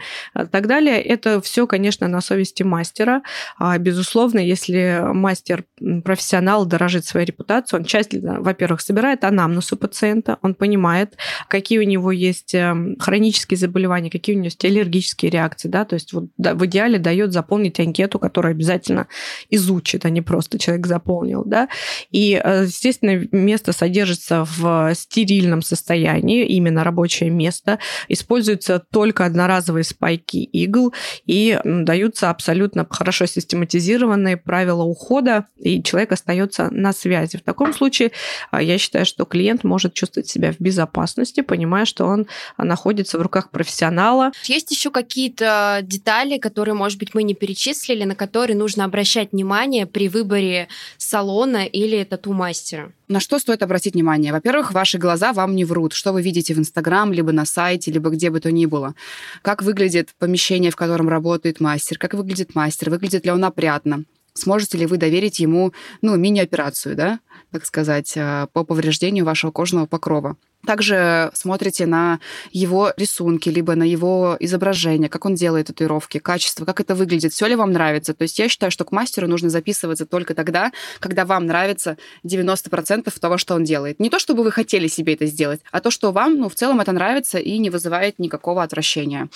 так далее, это все, конечно, на совести мастера. А, безусловно, если мастер профессионал дорожит своей репутацией, он тщательно, во-первых, собирает анамнез у пациента, он понимает, какие у него есть эм, хронические заболевания, какие у него есть аллергические реакции, да, то есть вот в идеале дает заполнить анкету, которую обязательно изучит, а не просто человек заполнил, да, и, э, естественно, место содержится в стерильном состоянии, именно рабочее место, используются только одноразовые спайки игл, и даются абсолютно хорошо систематизированные правила ухода, и человек остается на связи. В таком случае а, я считаю, что клиент может чувствовать себя в безопасности, понимая, что он а, находится в руках профессионала. Есть еще какие-то детали, которые, может быть, мы не перечислили, на которые нужно обращать внимание при выборе салона или тату-мастера? На что стоит обратить внимание? Во-первых, ваши глаза вам не врут. Что вы видите в Инстаграм, либо на сайте, либо где бы то ни было. Как выглядит помещение, в котором работает мастер, как выглядит мастер, выглядит ли он опрятно, сможете ли вы доверить ему, ну, мини-операцию, да, так сказать, э, по повреждению вашего кожного покрова. Также смотрите на его рисунки, либо на его изображение, как он делает татуировки, качество, как это выглядит, все ли вам нравится. То есть я считаю, что к мастеру нужно записываться только тогда, когда вам нравится 90% того, что он делает. Не то, чтобы вы хотели себе это сделать, а то, что вам, ну, в целом это нравится и не вызывает никакого отвращения.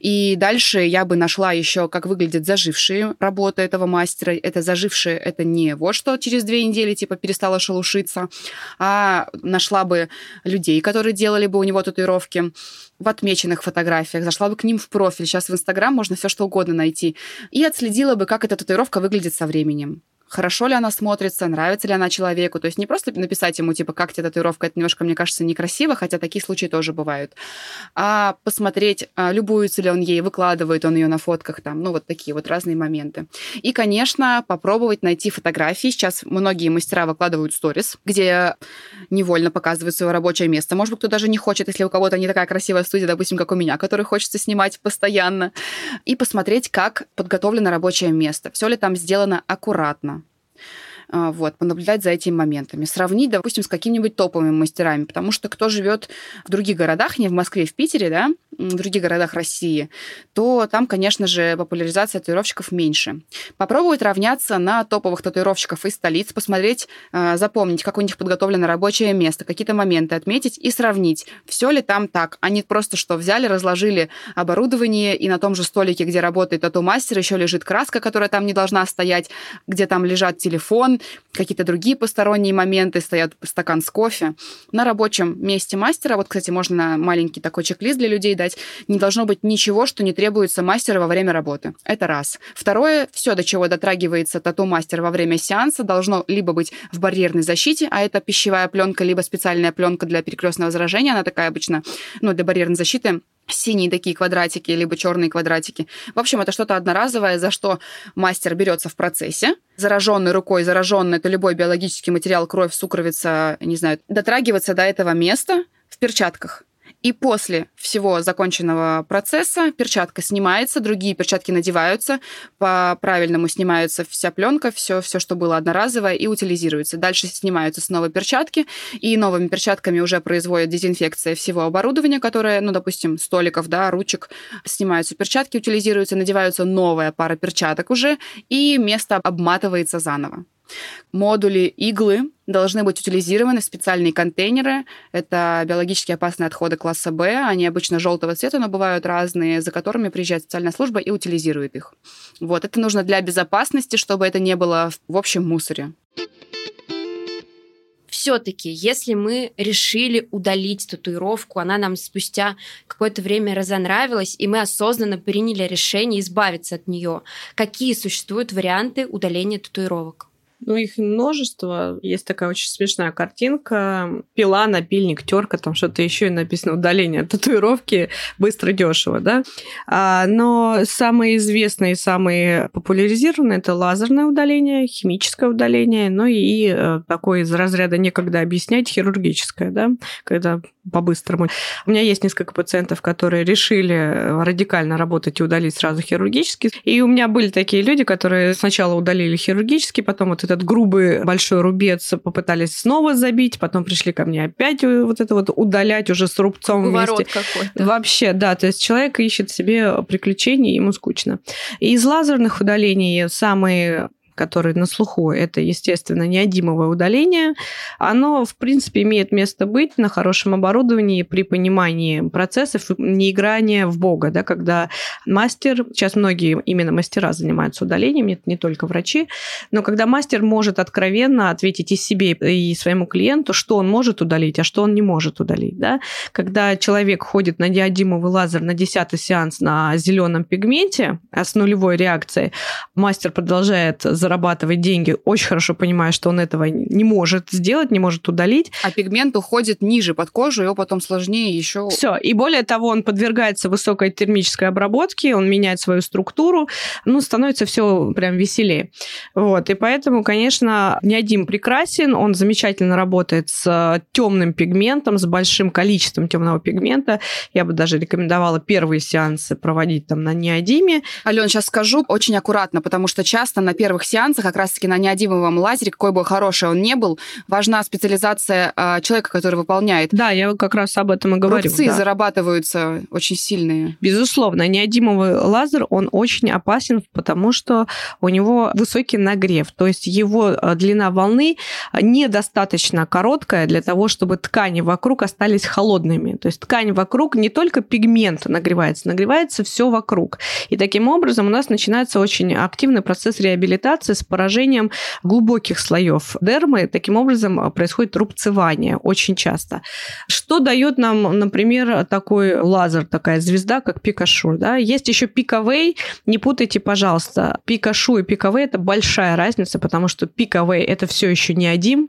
И дальше я бы нашла еще, как выглядят зажившие работы этого мастера. Это зажившие, это не вот что через две недели типа перестала шелушиться, а нашла бы людей, людей, которые делали бы у него татуировки в отмеченных фотографиях, зашла бы к ним в профиль. Сейчас в Инстаграм можно все что угодно найти. И отследила бы, как эта татуировка выглядит со временем хорошо ли она смотрится, нравится ли она человеку. То есть не просто написать ему, типа, как тебе татуировка, это немножко, мне кажется, некрасиво, хотя такие случаи тоже бывают. А посмотреть, а, любуется ли он ей, выкладывает он ее на фотках, там, ну, вот такие вот разные моменты. И, конечно, попробовать найти фотографии. Сейчас многие мастера выкладывают сторис, где невольно показывают свое рабочее место. Может быть, кто даже не хочет, если у кого-то не такая красивая студия, допустим, как у меня, который хочется снимать постоянно. И посмотреть, как подготовлено рабочее место. Все ли там сделано аккуратно вот, понаблюдать за этими моментами. Сравнить, допустим, с какими-нибудь топовыми мастерами, потому что кто живет в других городах, не в Москве, в Питере, да, в других городах России, то там, конечно же, популяризация татуировщиков меньше. Попробовать равняться на топовых татуировщиков из столиц, посмотреть, а, запомнить, как у них подготовлено рабочее место, какие-то моменты отметить и сравнить, все ли там так, а не просто что взяли, разложили оборудование, и на том же столике, где работает тату-мастер, еще лежит краска, которая там не должна стоять, где там лежат телефон, какие-то другие посторонние моменты, стоят стакан с кофе. На рабочем месте мастера, вот, кстати, можно маленький такой чек-лист для людей дать. Не должно быть ничего, что не требуется мастеру во время работы. Это раз. Второе, все, до чего дотрагивается тату-мастер во время сеанса, должно либо быть в барьерной защите, а это пищевая пленка, либо специальная пленка для перекрестного заражения, она такая обычно, ну, для барьерной защиты, синие такие квадратики, либо черные квадратики. В общем, это что-то одноразовое, за что мастер берется в процессе. Зараженной рукой, зараженный это любой биологический материал, кровь, сукровица, не знаю, дотрагиваться до этого места в перчатках. И после всего законченного процесса перчатка снимается, другие перчатки надеваются, по-правильному снимается вся пленка, все, все, что было одноразовое, и утилизируется. Дальше снимаются снова перчатки, и новыми перчатками уже производят дезинфекция всего оборудования, которое, ну, допустим, столиков, да, ручек, снимаются перчатки, утилизируются, надеваются новая пара перчаток уже, и место обматывается заново. Модули иглы должны быть утилизированы в специальные контейнеры. Это биологически опасные отходы класса Б. Они обычно желтого цвета, но бывают разные, за которыми приезжает специальная служба и утилизирует их. Вот, это нужно для безопасности, чтобы это не было в общем мусоре. Все-таки, если мы решили удалить татуировку, она нам спустя какое-то время разонравилась, и мы осознанно приняли решение избавиться от нее, какие существуют варианты удаления татуировок? Ну, их множество. Есть такая очень смешная картинка. Пила, напильник, терка, там что-то еще и написано удаление татуировки быстро, дешево, да. А, но самые известные самые популяризированные это лазерное удаление, химическое удаление, ну и э, такое из разряда некогда объяснять хирургическое, да, когда по-быстрому. У меня есть несколько пациентов, которые решили радикально работать и удалить сразу хирургически. И у меня были такие люди, которые сначала удалили хирургически, потом вот этот грубый большой рубец попытались снова забить, потом пришли ко мне опять вот это вот удалять уже с рубцом Уворот вместе. какой-то. Вообще, да, то есть человек ищет себе приключений, ему скучно. И из лазерных удалений самые который на слуху, это, естественно, неодимовое удаление, оно, в принципе, имеет место быть на хорошем оборудовании при понимании процессов, не играния в бога, да, когда мастер, сейчас многие именно мастера занимаются удалением, это не только врачи, но когда мастер может откровенно ответить и себе, и своему клиенту, что он может удалить, а что он не может удалить, да, когда человек ходит на диодимовый лазер на 10 сеанс на зеленом пигменте, а с нулевой реакцией, мастер продолжает зарабатывать деньги, очень хорошо понимая, что он этого не может сделать, не может удалить. А пигмент уходит ниже под кожу, его потом сложнее еще... Все. И более того, он подвергается высокой термической обработке, он меняет свою структуру, ну, становится все прям веселее. Вот. И поэтому, конечно, неодим прекрасен, он замечательно работает с темным пигментом, с большим количеством темного пигмента. Я бы даже рекомендовала первые сеансы проводить там на неодиме. Ален, сейчас скажу очень аккуратно, потому что часто на первых сеансах, как раз-таки на неодимовом лазере, какой бы хороший он ни был, важна специализация э, человека, который выполняет. Да, я как раз об этом и говорю. Рубцы да. зарабатываются очень сильные. Безусловно, неодимовый лазер, он очень опасен, потому что у него высокий нагрев, то есть его э, длина волны недостаточно короткая для того, чтобы ткани вокруг остались холодными. То есть ткань вокруг не только пигмент нагревается, нагревается все вокруг. И таким образом у нас начинается очень активный процесс реабилитации операции с поражением глубоких слоев дермы. Таким образом а, происходит рубцевание очень часто. Что дает нам, например, такой лазер, такая звезда, как Пикашу? Да? Есть еще Пикавей. Не путайте, пожалуйста. Пикашу и Пикавей – это большая разница, потому что Пикавей – это все еще не один,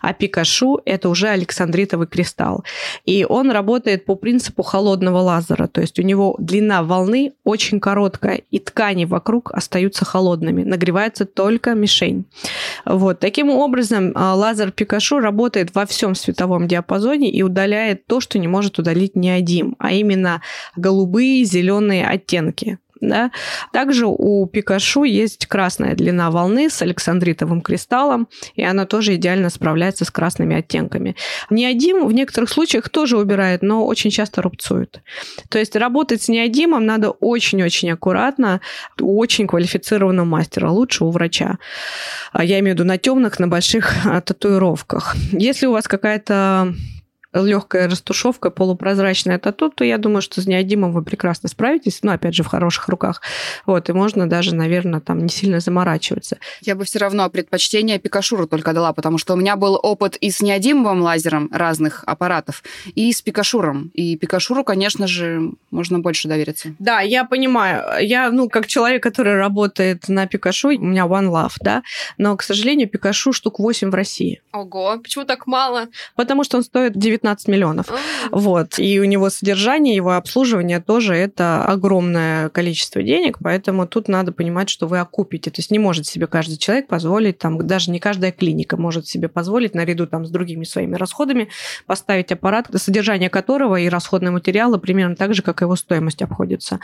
а Пикашу – это уже александритовый кристалл. И он работает по принципу холодного лазера, то есть у него длина волны очень короткая, и ткани вокруг остаются холодными, нагревается только мишень. Вот. Таким образом, а, лазер Пикашу работает во всем световом диапазоне и удаляет то, что не может удалить неодим, а именно голубые, зеленые оттенки. Да? Также у Пикашу есть красная длина волны с александритовым кристаллом, и она тоже идеально справляется с красными оттенками. Неодим в некоторых случаях тоже убирает, но очень часто рубцует. То есть работать с неодимом надо очень-очень аккуратно, у очень квалифицированного мастера, лучше у врача. А я имею в виду на темных, на больших а, татуировках. Если у вас какая-то легкая растушевка, полупрозрачная тату, то я думаю, что с неодимом вы прекрасно справитесь, ну, опять же, в хороших руках. Вот, и можно даже, наверное, там не сильно заморачиваться. Я бы все равно предпочтение Пикашуру только дала, потому что у меня был опыт и с неодимовым лазером разных аппаратов, и с Пикашуром. И Пикашуру, конечно же, можно больше довериться. Да, я понимаю. Я, ну, как человек, который работает на Пикашу, у меня One Love, да, но, к сожалению, Пикашу штук 8 в России. Ого, почему так мало? Потому что он стоит 19 миллионов. Вот. И у него содержание, его обслуживание тоже это огромное количество денег, поэтому тут надо понимать, что вы окупите. То есть не может себе каждый человек позволить, там, даже не каждая клиника может себе позволить наряду там с другими своими расходами поставить аппарат, содержание которого и расходные материалы примерно так же, как его стоимость обходится.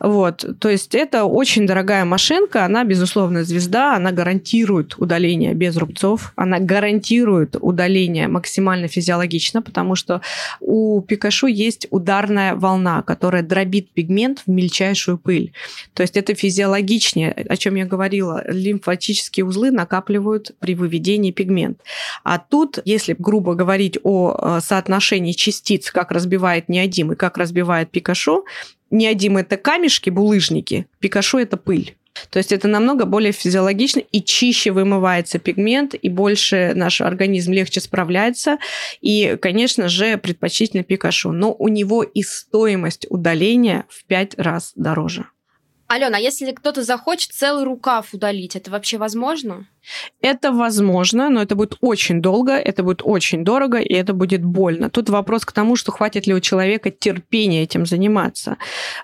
Вот. То есть это очень дорогая машинка, она, безусловно, звезда, она гарантирует удаление без рубцов, она гарантирует удаление максимально физиологично, потому что у Пикашу есть ударная волна, которая дробит пигмент в мельчайшую пыль. То есть это физиологичнее, о чем я говорила, лимфатические узлы накапливают при выведении пигмент. А тут, если грубо говорить о э, соотношении частиц, как разбивает неодим и как разбивает Пикашу, неодим это камешки, булыжники, Пикашу это пыль. То есть это намного более физиологично и чище вымывается пигмент, и больше наш организм легче справляется. И, конечно же, предпочтительно Пикашу. Но у него и стоимость удаления в пять раз дороже. Алена, а если кто-то захочет целый рукав удалить, это вообще возможно? Это возможно, но это будет очень долго, это будет очень дорого, и это будет больно. Тут вопрос к тому, что хватит ли у человека терпения этим заниматься.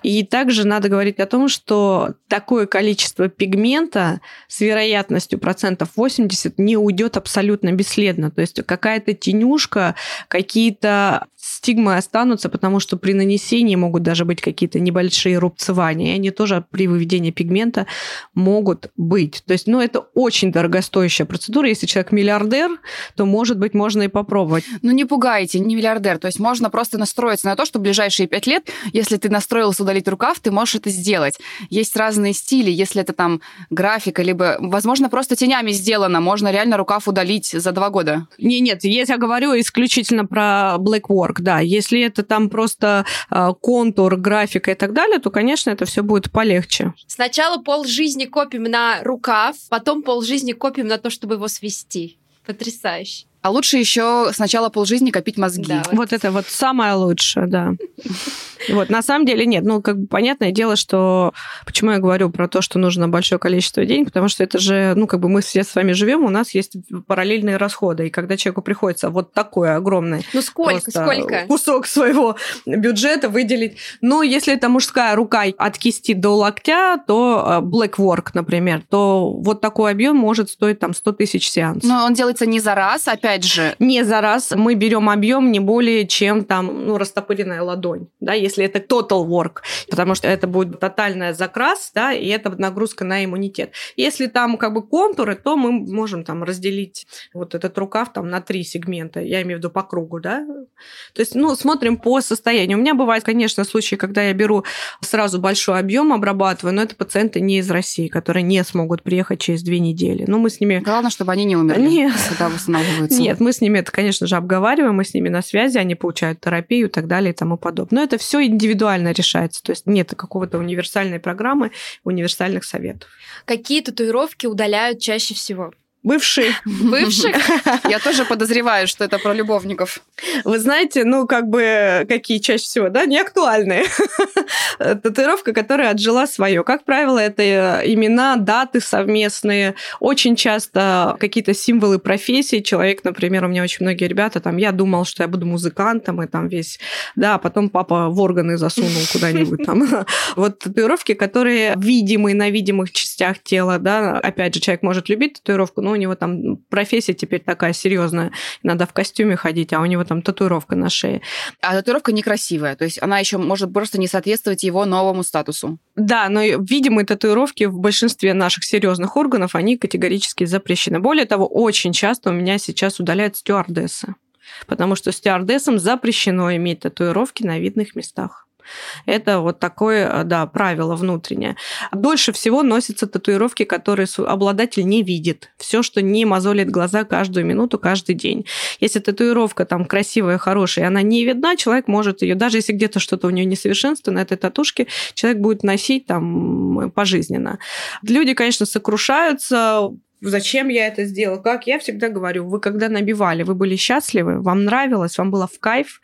И также надо говорить о том, что такое количество пигмента с вероятностью процентов 80 не уйдет абсолютно бесследно. То есть какая-то тенюшка, какие-то стигмы останутся, потому что при нанесении могут даже быть какие-то небольшие рубцевания, и они тоже при выведении пигмента могут быть. То есть, ну, это очень дорогостоящая процедура. Если человек миллиардер, то, может быть, можно и попробовать. Ну, не пугайте, не миллиардер. То есть можно просто настроиться на то, что в ближайшие пять лет, если ты настроился удалить рукав, ты можешь это сделать. Есть разные стили. Если это там графика, либо, возможно, просто тенями сделано, можно реально рукав удалить за два года. Не, нет, я говорю исключительно про black work, да. Если это там просто э, контур, графика и так далее, то, конечно, это все будет полегче. Сначала пол жизни копим на рукав, потом пол жизни копим на то, чтобы его свести. Потрясающе. А лучше еще сначала полжизни копить мозги. Да, вот. вот это вот самое лучшее, да. Вот, на самом деле нет. Ну, как бы понятное дело, что... Почему я говорю про то, что нужно большое количество денег? Потому что это же, ну, как бы мы все с вами живем, у нас есть параллельные расходы. И когда человеку приходится вот такой огромный... Ну, сколько, сколько? Кусок своего бюджета выделить. Но если это мужская рука от кисти до локтя, то э, black work, например, то вот такой объем может стоить там 100 тысяч сеансов. Но он делается не за раз, опять же. Не за раз. Мы берем объем не более, чем там, ну, растопыренная ладонь. Да, если это total work, потому что это будет тотальная закрас, да, и это нагрузка на иммунитет. Если там как бы контуры, то мы можем там разделить вот этот рукав там на три сегмента, я имею в виду по кругу, да. То есть, ну, смотрим по состоянию. У меня бывают, конечно, случаи, когда я беру сразу большой объем, обрабатываю, но это пациенты не из России, которые не смогут приехать через две недели. Ну, мы с ними... Главное, чтобы они не умерли, Нет. когда восстанавливаются. Нет, мы с ними это, конечно же, обговариваем, мы с ними на связи, они получают терапию и так далее и тому подобное. Но это все индивидуально решается. То есть нет какого-то универсальной программы, универсальных советов. Какие татуировки удаляют чаще всего? Бывшие. Бывших? Я тоже подозреваю, что это про любовников. Вы знаете, ну, как бы, какие чаще всего, да, не актуальные. Татуировка, которая отжила свое. Как правило, это имена, даты совместные. Очень часто какие-то символы профессии. Человек, например, у меня очень многие ребята, там, я думал, что я буду музыкантом, и там весь, да, а потом папа в органы засунул куда-нибудь там. Вот татуировки, которые видимые на видимых частях тела, да, опять же, человек может любить татуировку, но у него там профессия теперь такая серьезная, надо в костюме ходить, а у него там татуировка на шее. А татуировка некрасивая, то есть она еще может просто не соответствовать его новому статусу. Да, но видимые татуировки в большинстве наших серьезных органов, они категорически запрещены. Более того, очень часто у меня сейчас удаляют стюардессы, потому что стюардессам запрещено иметь татуировки на видных местах. Это вот такое, да, правило внутреннее. Дольше всего носятся татуировки, которые обладатель не видит. Все, что не мозолит глаза каждую минуту, каждый день. Если татуировка там красивая, хорошая, и она не видна, человек может ее, даже если где-то что-то у нее несовершенство на этой татушке, человек будет носить там пожизненно. Люди, конечно, сокрушаются, зачем я это сделала, как, я всегда говорю, вы когда набивали, вы были счастливы, вам нравилось, вам было в кайф,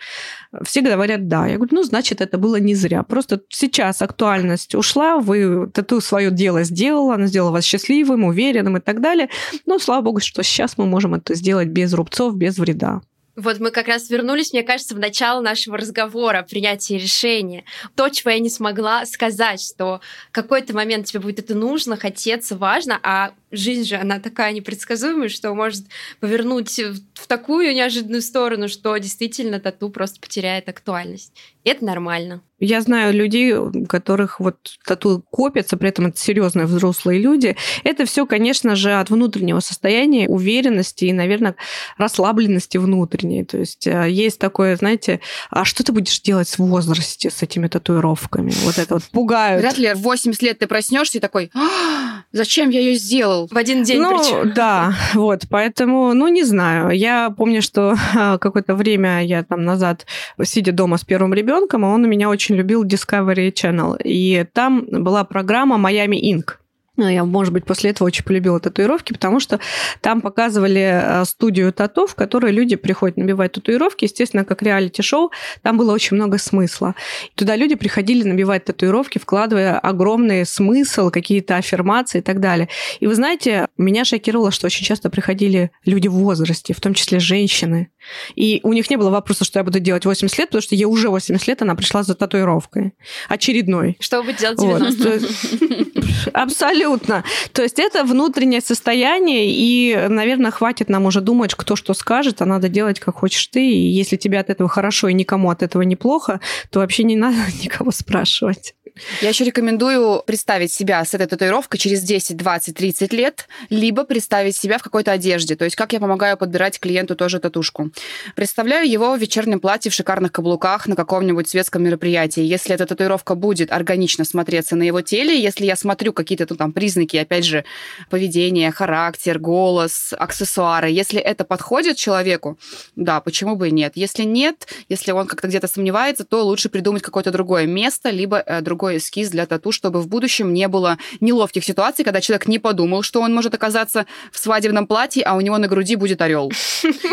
все говорят да. Я говорю, ну, значит, это было не зря. Просто сейчас актуальность ушла, вы тату свое дело сделала, она сделала вас счастливым, уверенным и так далее. Но, слава богу, что сейчас мы можем это сделать без рубцов, без вреда. Вот мы как раз вернулись, мне кажется, в начало нашего разговора, принятия решения. То, чего я не смогла сказать, что какой-то момент тебе будет это нужно, хотеться, важно, а жизнь же, она такая непредсказуемая, что может повернуть в такую неожиданную сторону, что действительно тату просто потеряет актуальность. И это нормально. Я знаю людей, у которых вот тату копятся, при этом это серьезные взрослые люди. Это все, конечно же, от внутреннего состояния, уверенности и, наверное, расслабленности внутренней. То есть э, есть такое, знаете, а что ты будешь делать в возрасте с этими татуировками? Вот это вот пугают. Вряд ли в 80 лет ты проснешься и такой, а, зачем я ее сделал? В один день ну, причем. Да, вот, поэтому, ну, не знаю. Я помню, что какое-то время я там назад, сидя дома с первым ребенком, он у меня очень любил Discovery Channel. И там была программа Miami Inc. Ну, я, может быть, после этого очень полюбила татуировки, потому что там показывали э, студию тату, в которой люди приходят набивать татуировки. Естественно, как реалити-шоу, там было очень много смысла. И туда люди приходили набивать татуировки, вкладывая огромный смысл, какие-то аффирмации и так далее. И вы знаете, меня шокировало, что очень часто приходили люди в возрасте, в том числе женщины. И у них не было вопроса, что я буду делать 80 лет, потому что ей уже 80 лет, она пришла за татуировкой. Очередной. Что вы делать 90 вот. Абсолютно Абсолютно. То есть это внутреннее состояние, и, наверное, хватит нам уже думать, кто что скажет, а надо делать, как хочешь ты. И если тебе от этого хорошо и никому от этого неплохо, то вообще не надо никого спрашивать. Я еще рекомендую представить себя с этой татуировкой через 10, 20, 30 лет, либо представить себя в какой-то одежде. То есть как я помогаю подбирать клиенту тоже татушку. Представляю его в вечернем платье в шикарных каблуках на каком-нибудь светском мероприятии. Если эта татуировка будет органично смотреться на его теле, если я смотрю какие-то ну, там признаки, опять же, поведение, характер, голос, аксессуары, если это подходит человеку, да, почему бы и нет. Если нет, если он как-то где-то сомневается, то лучше придумать какое-то другое место, либо э, другое такой эскиз для тату, чтобы в будущем не было неловких ситуаций, когда человек не подумал, что он может оказаться в свадебном платье, а у него на груди будет орел.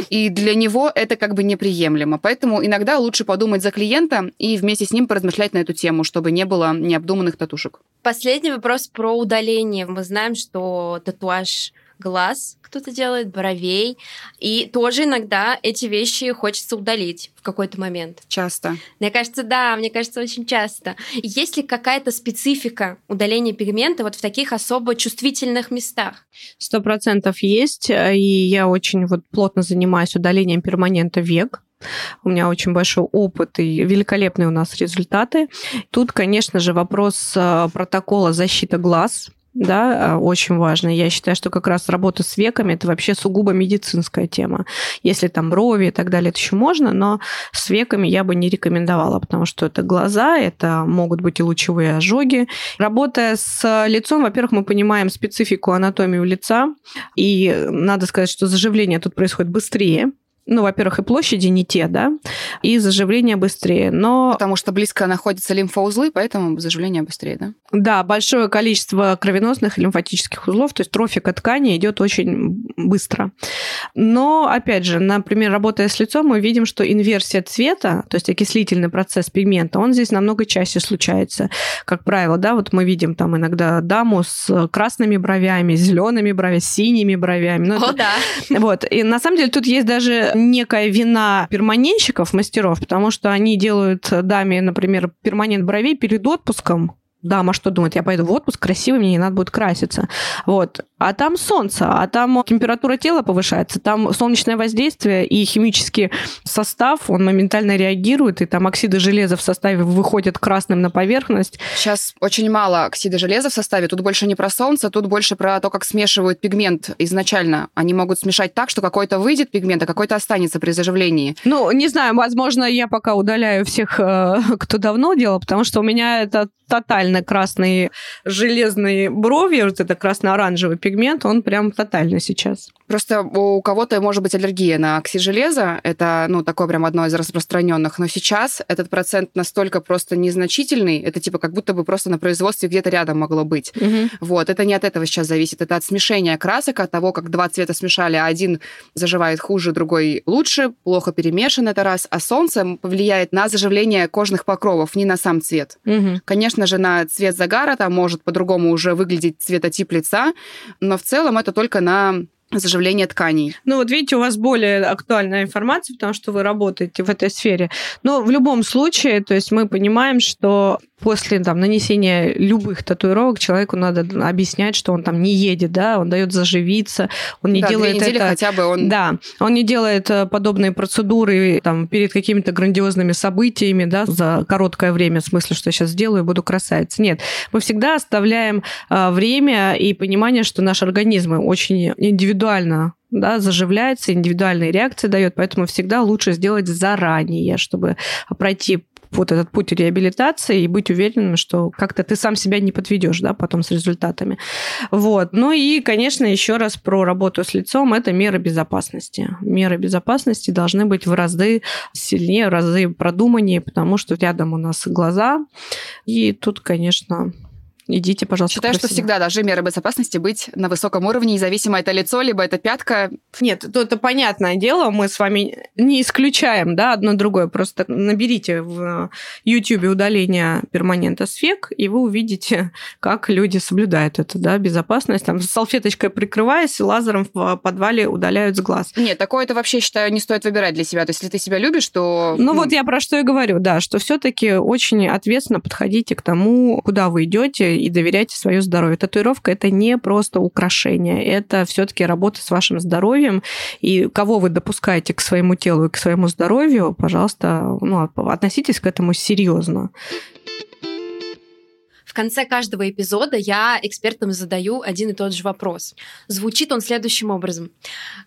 И для него это как бы неприемлемо. Поэтому иногда лучше подумать за клиента и вместе с ним поразмышлять на эту тему, чтобы не было необдуманных татушек. Последний вопрос про удаление. Мы знаем, что татуаж глаз кто-то делает, бровей. И тоже иногда эти вещи хочется удалить в какой-то момент. Часто. Мне кажется, да, мне кажется, очень часто. Есть ли какая-то специфика удаления пигмента вот в таких особо чувствительных местах? Сто процентов есть, и я очень вот плотно занимаюсь удалением перманента век. У меня очень большой опыт и великолепные у нас результаты. Тут, конечно же, вопрос э, протокола защиты глаз да, а, очень важно. Я считаю, что как раз работа с веками это вообще сугубо медицинская тема. Если там брови и так далее, это еще можно, но с веками я бы не рекомендовала, потому что это глаза, это могут быть и лучевые ожоги. Работая с лицом, во-первых, мы понимаем специфику анатомию лица, и надо сказать, что заживление тут происходит быстрее, ну, во-первых, и площади не те, да, и заживление быстрее, но... Потому что близко находятся лимфоузлы, поэтому заживление быстрее, да? Да, большое количество кровеносных и лимфатических узлов, то есть трофика ткани идет очень быстро. Но, опять же, например, работая с лицом, мы видим, что инверсия цвета, то есть окислительный процесс пигмента, он здесь намного чаще случается. Как правило, да, вот мы видим там иногда даму с красными бровями, зелеными бровями, синими бровями. Ну, О, это... да. Вот. И на самом деле тут есть даже некая вина перманентщиков, мастеров, потому что они делают даме, например, перманент бровей перед отпуском, дама что думает? Я пойду в отпуск, красивый, мне не надо будет краситься. Вот. А там солнце, а там температура тела повышается, там солнечное воздействие и химический состав, он моментально реагирует, и там оксиды железа в составе выходят красным на поверхность. Сейчас очень мало оксида железа в составе. Тут больше не про солнце, тут больше про то, как смешивают пигмент изначально. Они могут смешать так, что какой-то выйдет пигмент, а какой-то останется при заживлении. Ну, не знаю, возможно, я пока удаляю всех, э, кто давно делал, потому что у меня это тотально красные железные брови, вот это красно-оранжевый пигмент, он прям тотально сейчас. Просто у кого-то может быть аллергия на оксижелезо, это, ну, такое прям одно из распространенных, но сейчас этот процент настолько просто незначительный, это типа как будто бы просто на производстве где-то рядом могло быть. Мгм. Вот, это не от этого сейчас зависит, это от смешения красок, от того, как два цвета смешали, а один заживает хуже, другой лучше, плохо перемешан это раз, а солнце повлияет на заживление кожных покровов, не на сам цвет. Мгм. Конечно же, на цвет загара там может по-другому уже выглядеть цветотип лица, но в целом это только на заживление тканей. Ну вот видите, у вас более актуальная информация, потому что вы работаете в этой сфере. Но в любом случае, то есть мы понимаем, что после там, нанесения любых татуировок человеку надо объяснять, что он там не едет, да, он дает заживиться, он не да, делает две это... хотя бы он... Да, он не делает э, подобные процедуры там, перед какими-то грандиозными событиями, да, за короткое время, в смысле, что я сейчас сделаю и буду красавицей. Нет, мы всегда оставляем а, время и понимание, что наш организм очень индивидуально да, заживляется, индивидуальные реакции дает, поэтому всегда лучше сделать заранее, чтобы пройти вот этот путь реабилитации и быть уверенным, что как-то ты сам себя не подведешь, да, потом с результатами. Вот. Ну и, конечно, еще раз про работу с лицом, это меры безопасности. Меры безопасности должны быть в разы сильнее, в разы продуманнее, потому что рядом у нас глаза, и тут, конечно, идите, пожалуйста. Считаю, что всегда должны меры безопасности быть на высоком уровне, независимо это лицо, либо это пятка. Нет, то это понятное дело, мы с вами не исключаем, да, одно другое. Просто наберите в YouTube удаление перманента сфек, и вы увидите, как люди соблюдают это, да, безопасность. Там с салфеточкой прикрываясь, лазером в подвале удаляют с глаз. Нет, такое это вообще, считаю, не стоит выбирать для себя. То есть, если ты себя любишь, то... Ну вот я про что и говорю, да, что все-таки очень ответственно подходите к тому, куда вы идете, и доверяйте свое здоровье. Татуировка это не просто украшение, это все-таки работа с вашим здоровьем. И кого вы допускаете к своему телу и к своему здоровью, пожалуйста, ну, относитесь к этому серьезно. В конце каждого эпизода я экспертам задаю один и тот же вопрос. Звучит он следующим образом.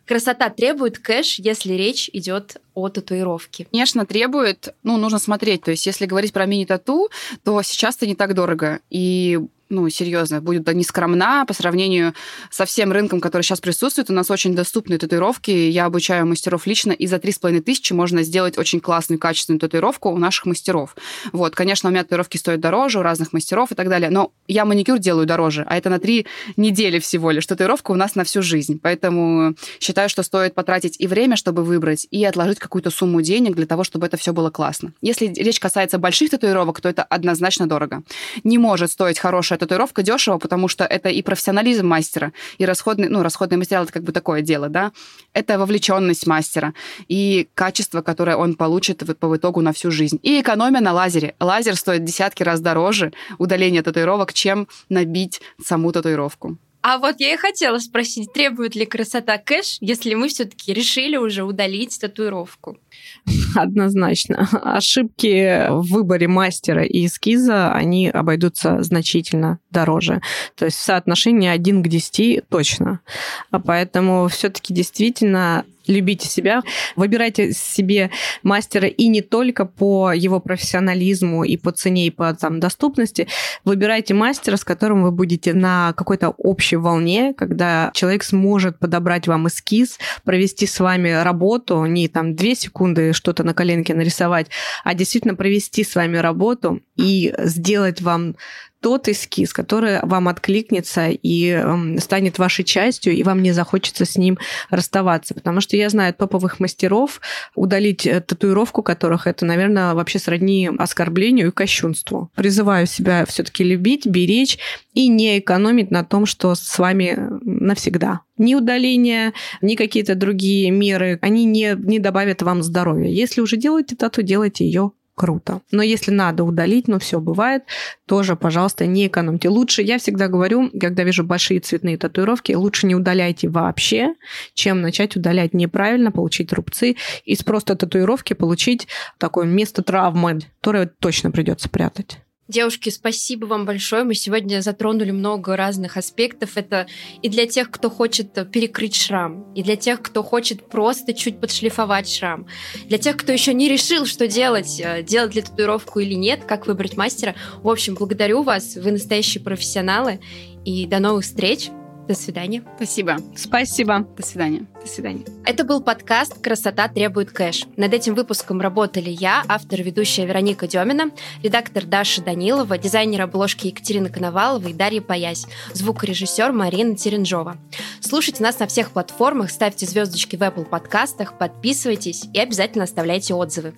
Красота требует кэш, если речь идет о татуировке. Конечно, требует, ну, нужно смотреть. То есть, если говорить про мини-тату, то сейчас это не так дорого. И ну, серьезно, будет да, не скромна по сравнению со всем рынком, который сейчас присутствует. У нас очень доступные татуировки. Я обучаю мастеров лично, и за 3,5 тысячи можно сделать очень классную, качественную татуировку у наших мастеров. Вот, конечно, у меня татуировки стоят дороже, у разных мастеров и так далее, но я маникюр делаю дороже, а это на 3 недели всего лишь. Татуировка у нас на всю жизнь. Поэтому считаю, что стоит потратить и время, чтобы выбрать, и отложить какую-то сумму денег для того, чтобы это все было классно. Если речь касается больших татуировок, то это однозначно дорого. Не может стоить хорошая татуировка дешево, потому что это и профессионализм мастера, и расходный, ну, расходный материал это как бы такое дело, да. Это вовлеченность мастера и качество, которое он получит по итогу на всю жизнь. И экономия на лазере. Лазер стоит десятки раз дороже удаление татуировок, чем набить саму татуировку. А вот я и хотела спросить, требует ли красота кэш, если мы все-таки решили уже удалить татуировку? Однозначно. Ошибки в выборе мастера и эскиза, они обойдутся значительно дороже. То есть в соотношении 1 к 10 точно. А поэтому все-таки действительно любите себя, выбирайте себе мастера и не только по его профессионализму и по цене и по там, доступности, выбирайте мастера, с которым вы будете на какой-то общей волне, когда человек сможет подобрать вам эскиз, провести с вами работу, не там две секунды что-то на коленке нарисовать, а действительно провести с вами работу и сделать вам тот эскиз, который вам откликнется и эм, станет вашей частью, и вам не захочется с ним расставаться. Потому что я знаю топовых мастеров, удалить э, татуировку которых это, наверное, вообще сродни оскорблению и кощунству. Призываю себя все-таки любить, беречь и не экономить на том, что с вами навсегда. Ни удаление, ни какие-то другие меры, они не, не добавят вам здоровья. Если уже делаете тату, делайте ее круто. Но если надо удалить, ну все бывает, тоже, пожалуйста, не экономьте. Лучше, я всегда говорю, когда вижу большие цветные татуировки, лучше не удаляйте вообще, чем начать удалять неправильно, получить рубцы, из просто татуировки получить такое место травмы, которое точно придется прятать. Девушки, спасибо вам большое. Мы сегодня затронули много разных аспектов. Это и для тех, кто хочет перекрыть шрам, и для тех, кто хочет просто чуть подшлифовать шрам, для тех, кто еще не решил, что делать, э, делать ли татуировку или нет, как выбрать мастера. В общем, благодарю вас. Вы настоящие профессионалы. И до новых встреч. До свидания. Спасибо. Спасибо. До свидания. До свидания. Это был подкаст «Красота требует кэш». Над этим выпуском работали я, автор ведущая Вероника Демина, редактор Даша Данилова, дизайнер обложки Екатерина Коновалова и Дарья Паясь, звукорежиссер Марина Теренжова. Слушайте нас на всех платформах, ставьте звездочки в Apple подкастах, подписывайтесь и обязательно оставляйте отзывы.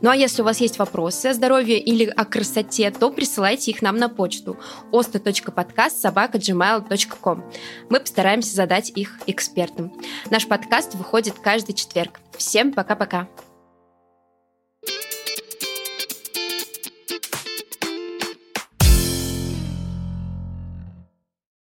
Ну а если у вас есть вопросы о здоровье или о красоте, то присылайте их нам на почту osta.podcast.gmail.com. Мы постараемся задать их экспертам. Наш подкаст выходит каждый четверг. Всем пока-пока.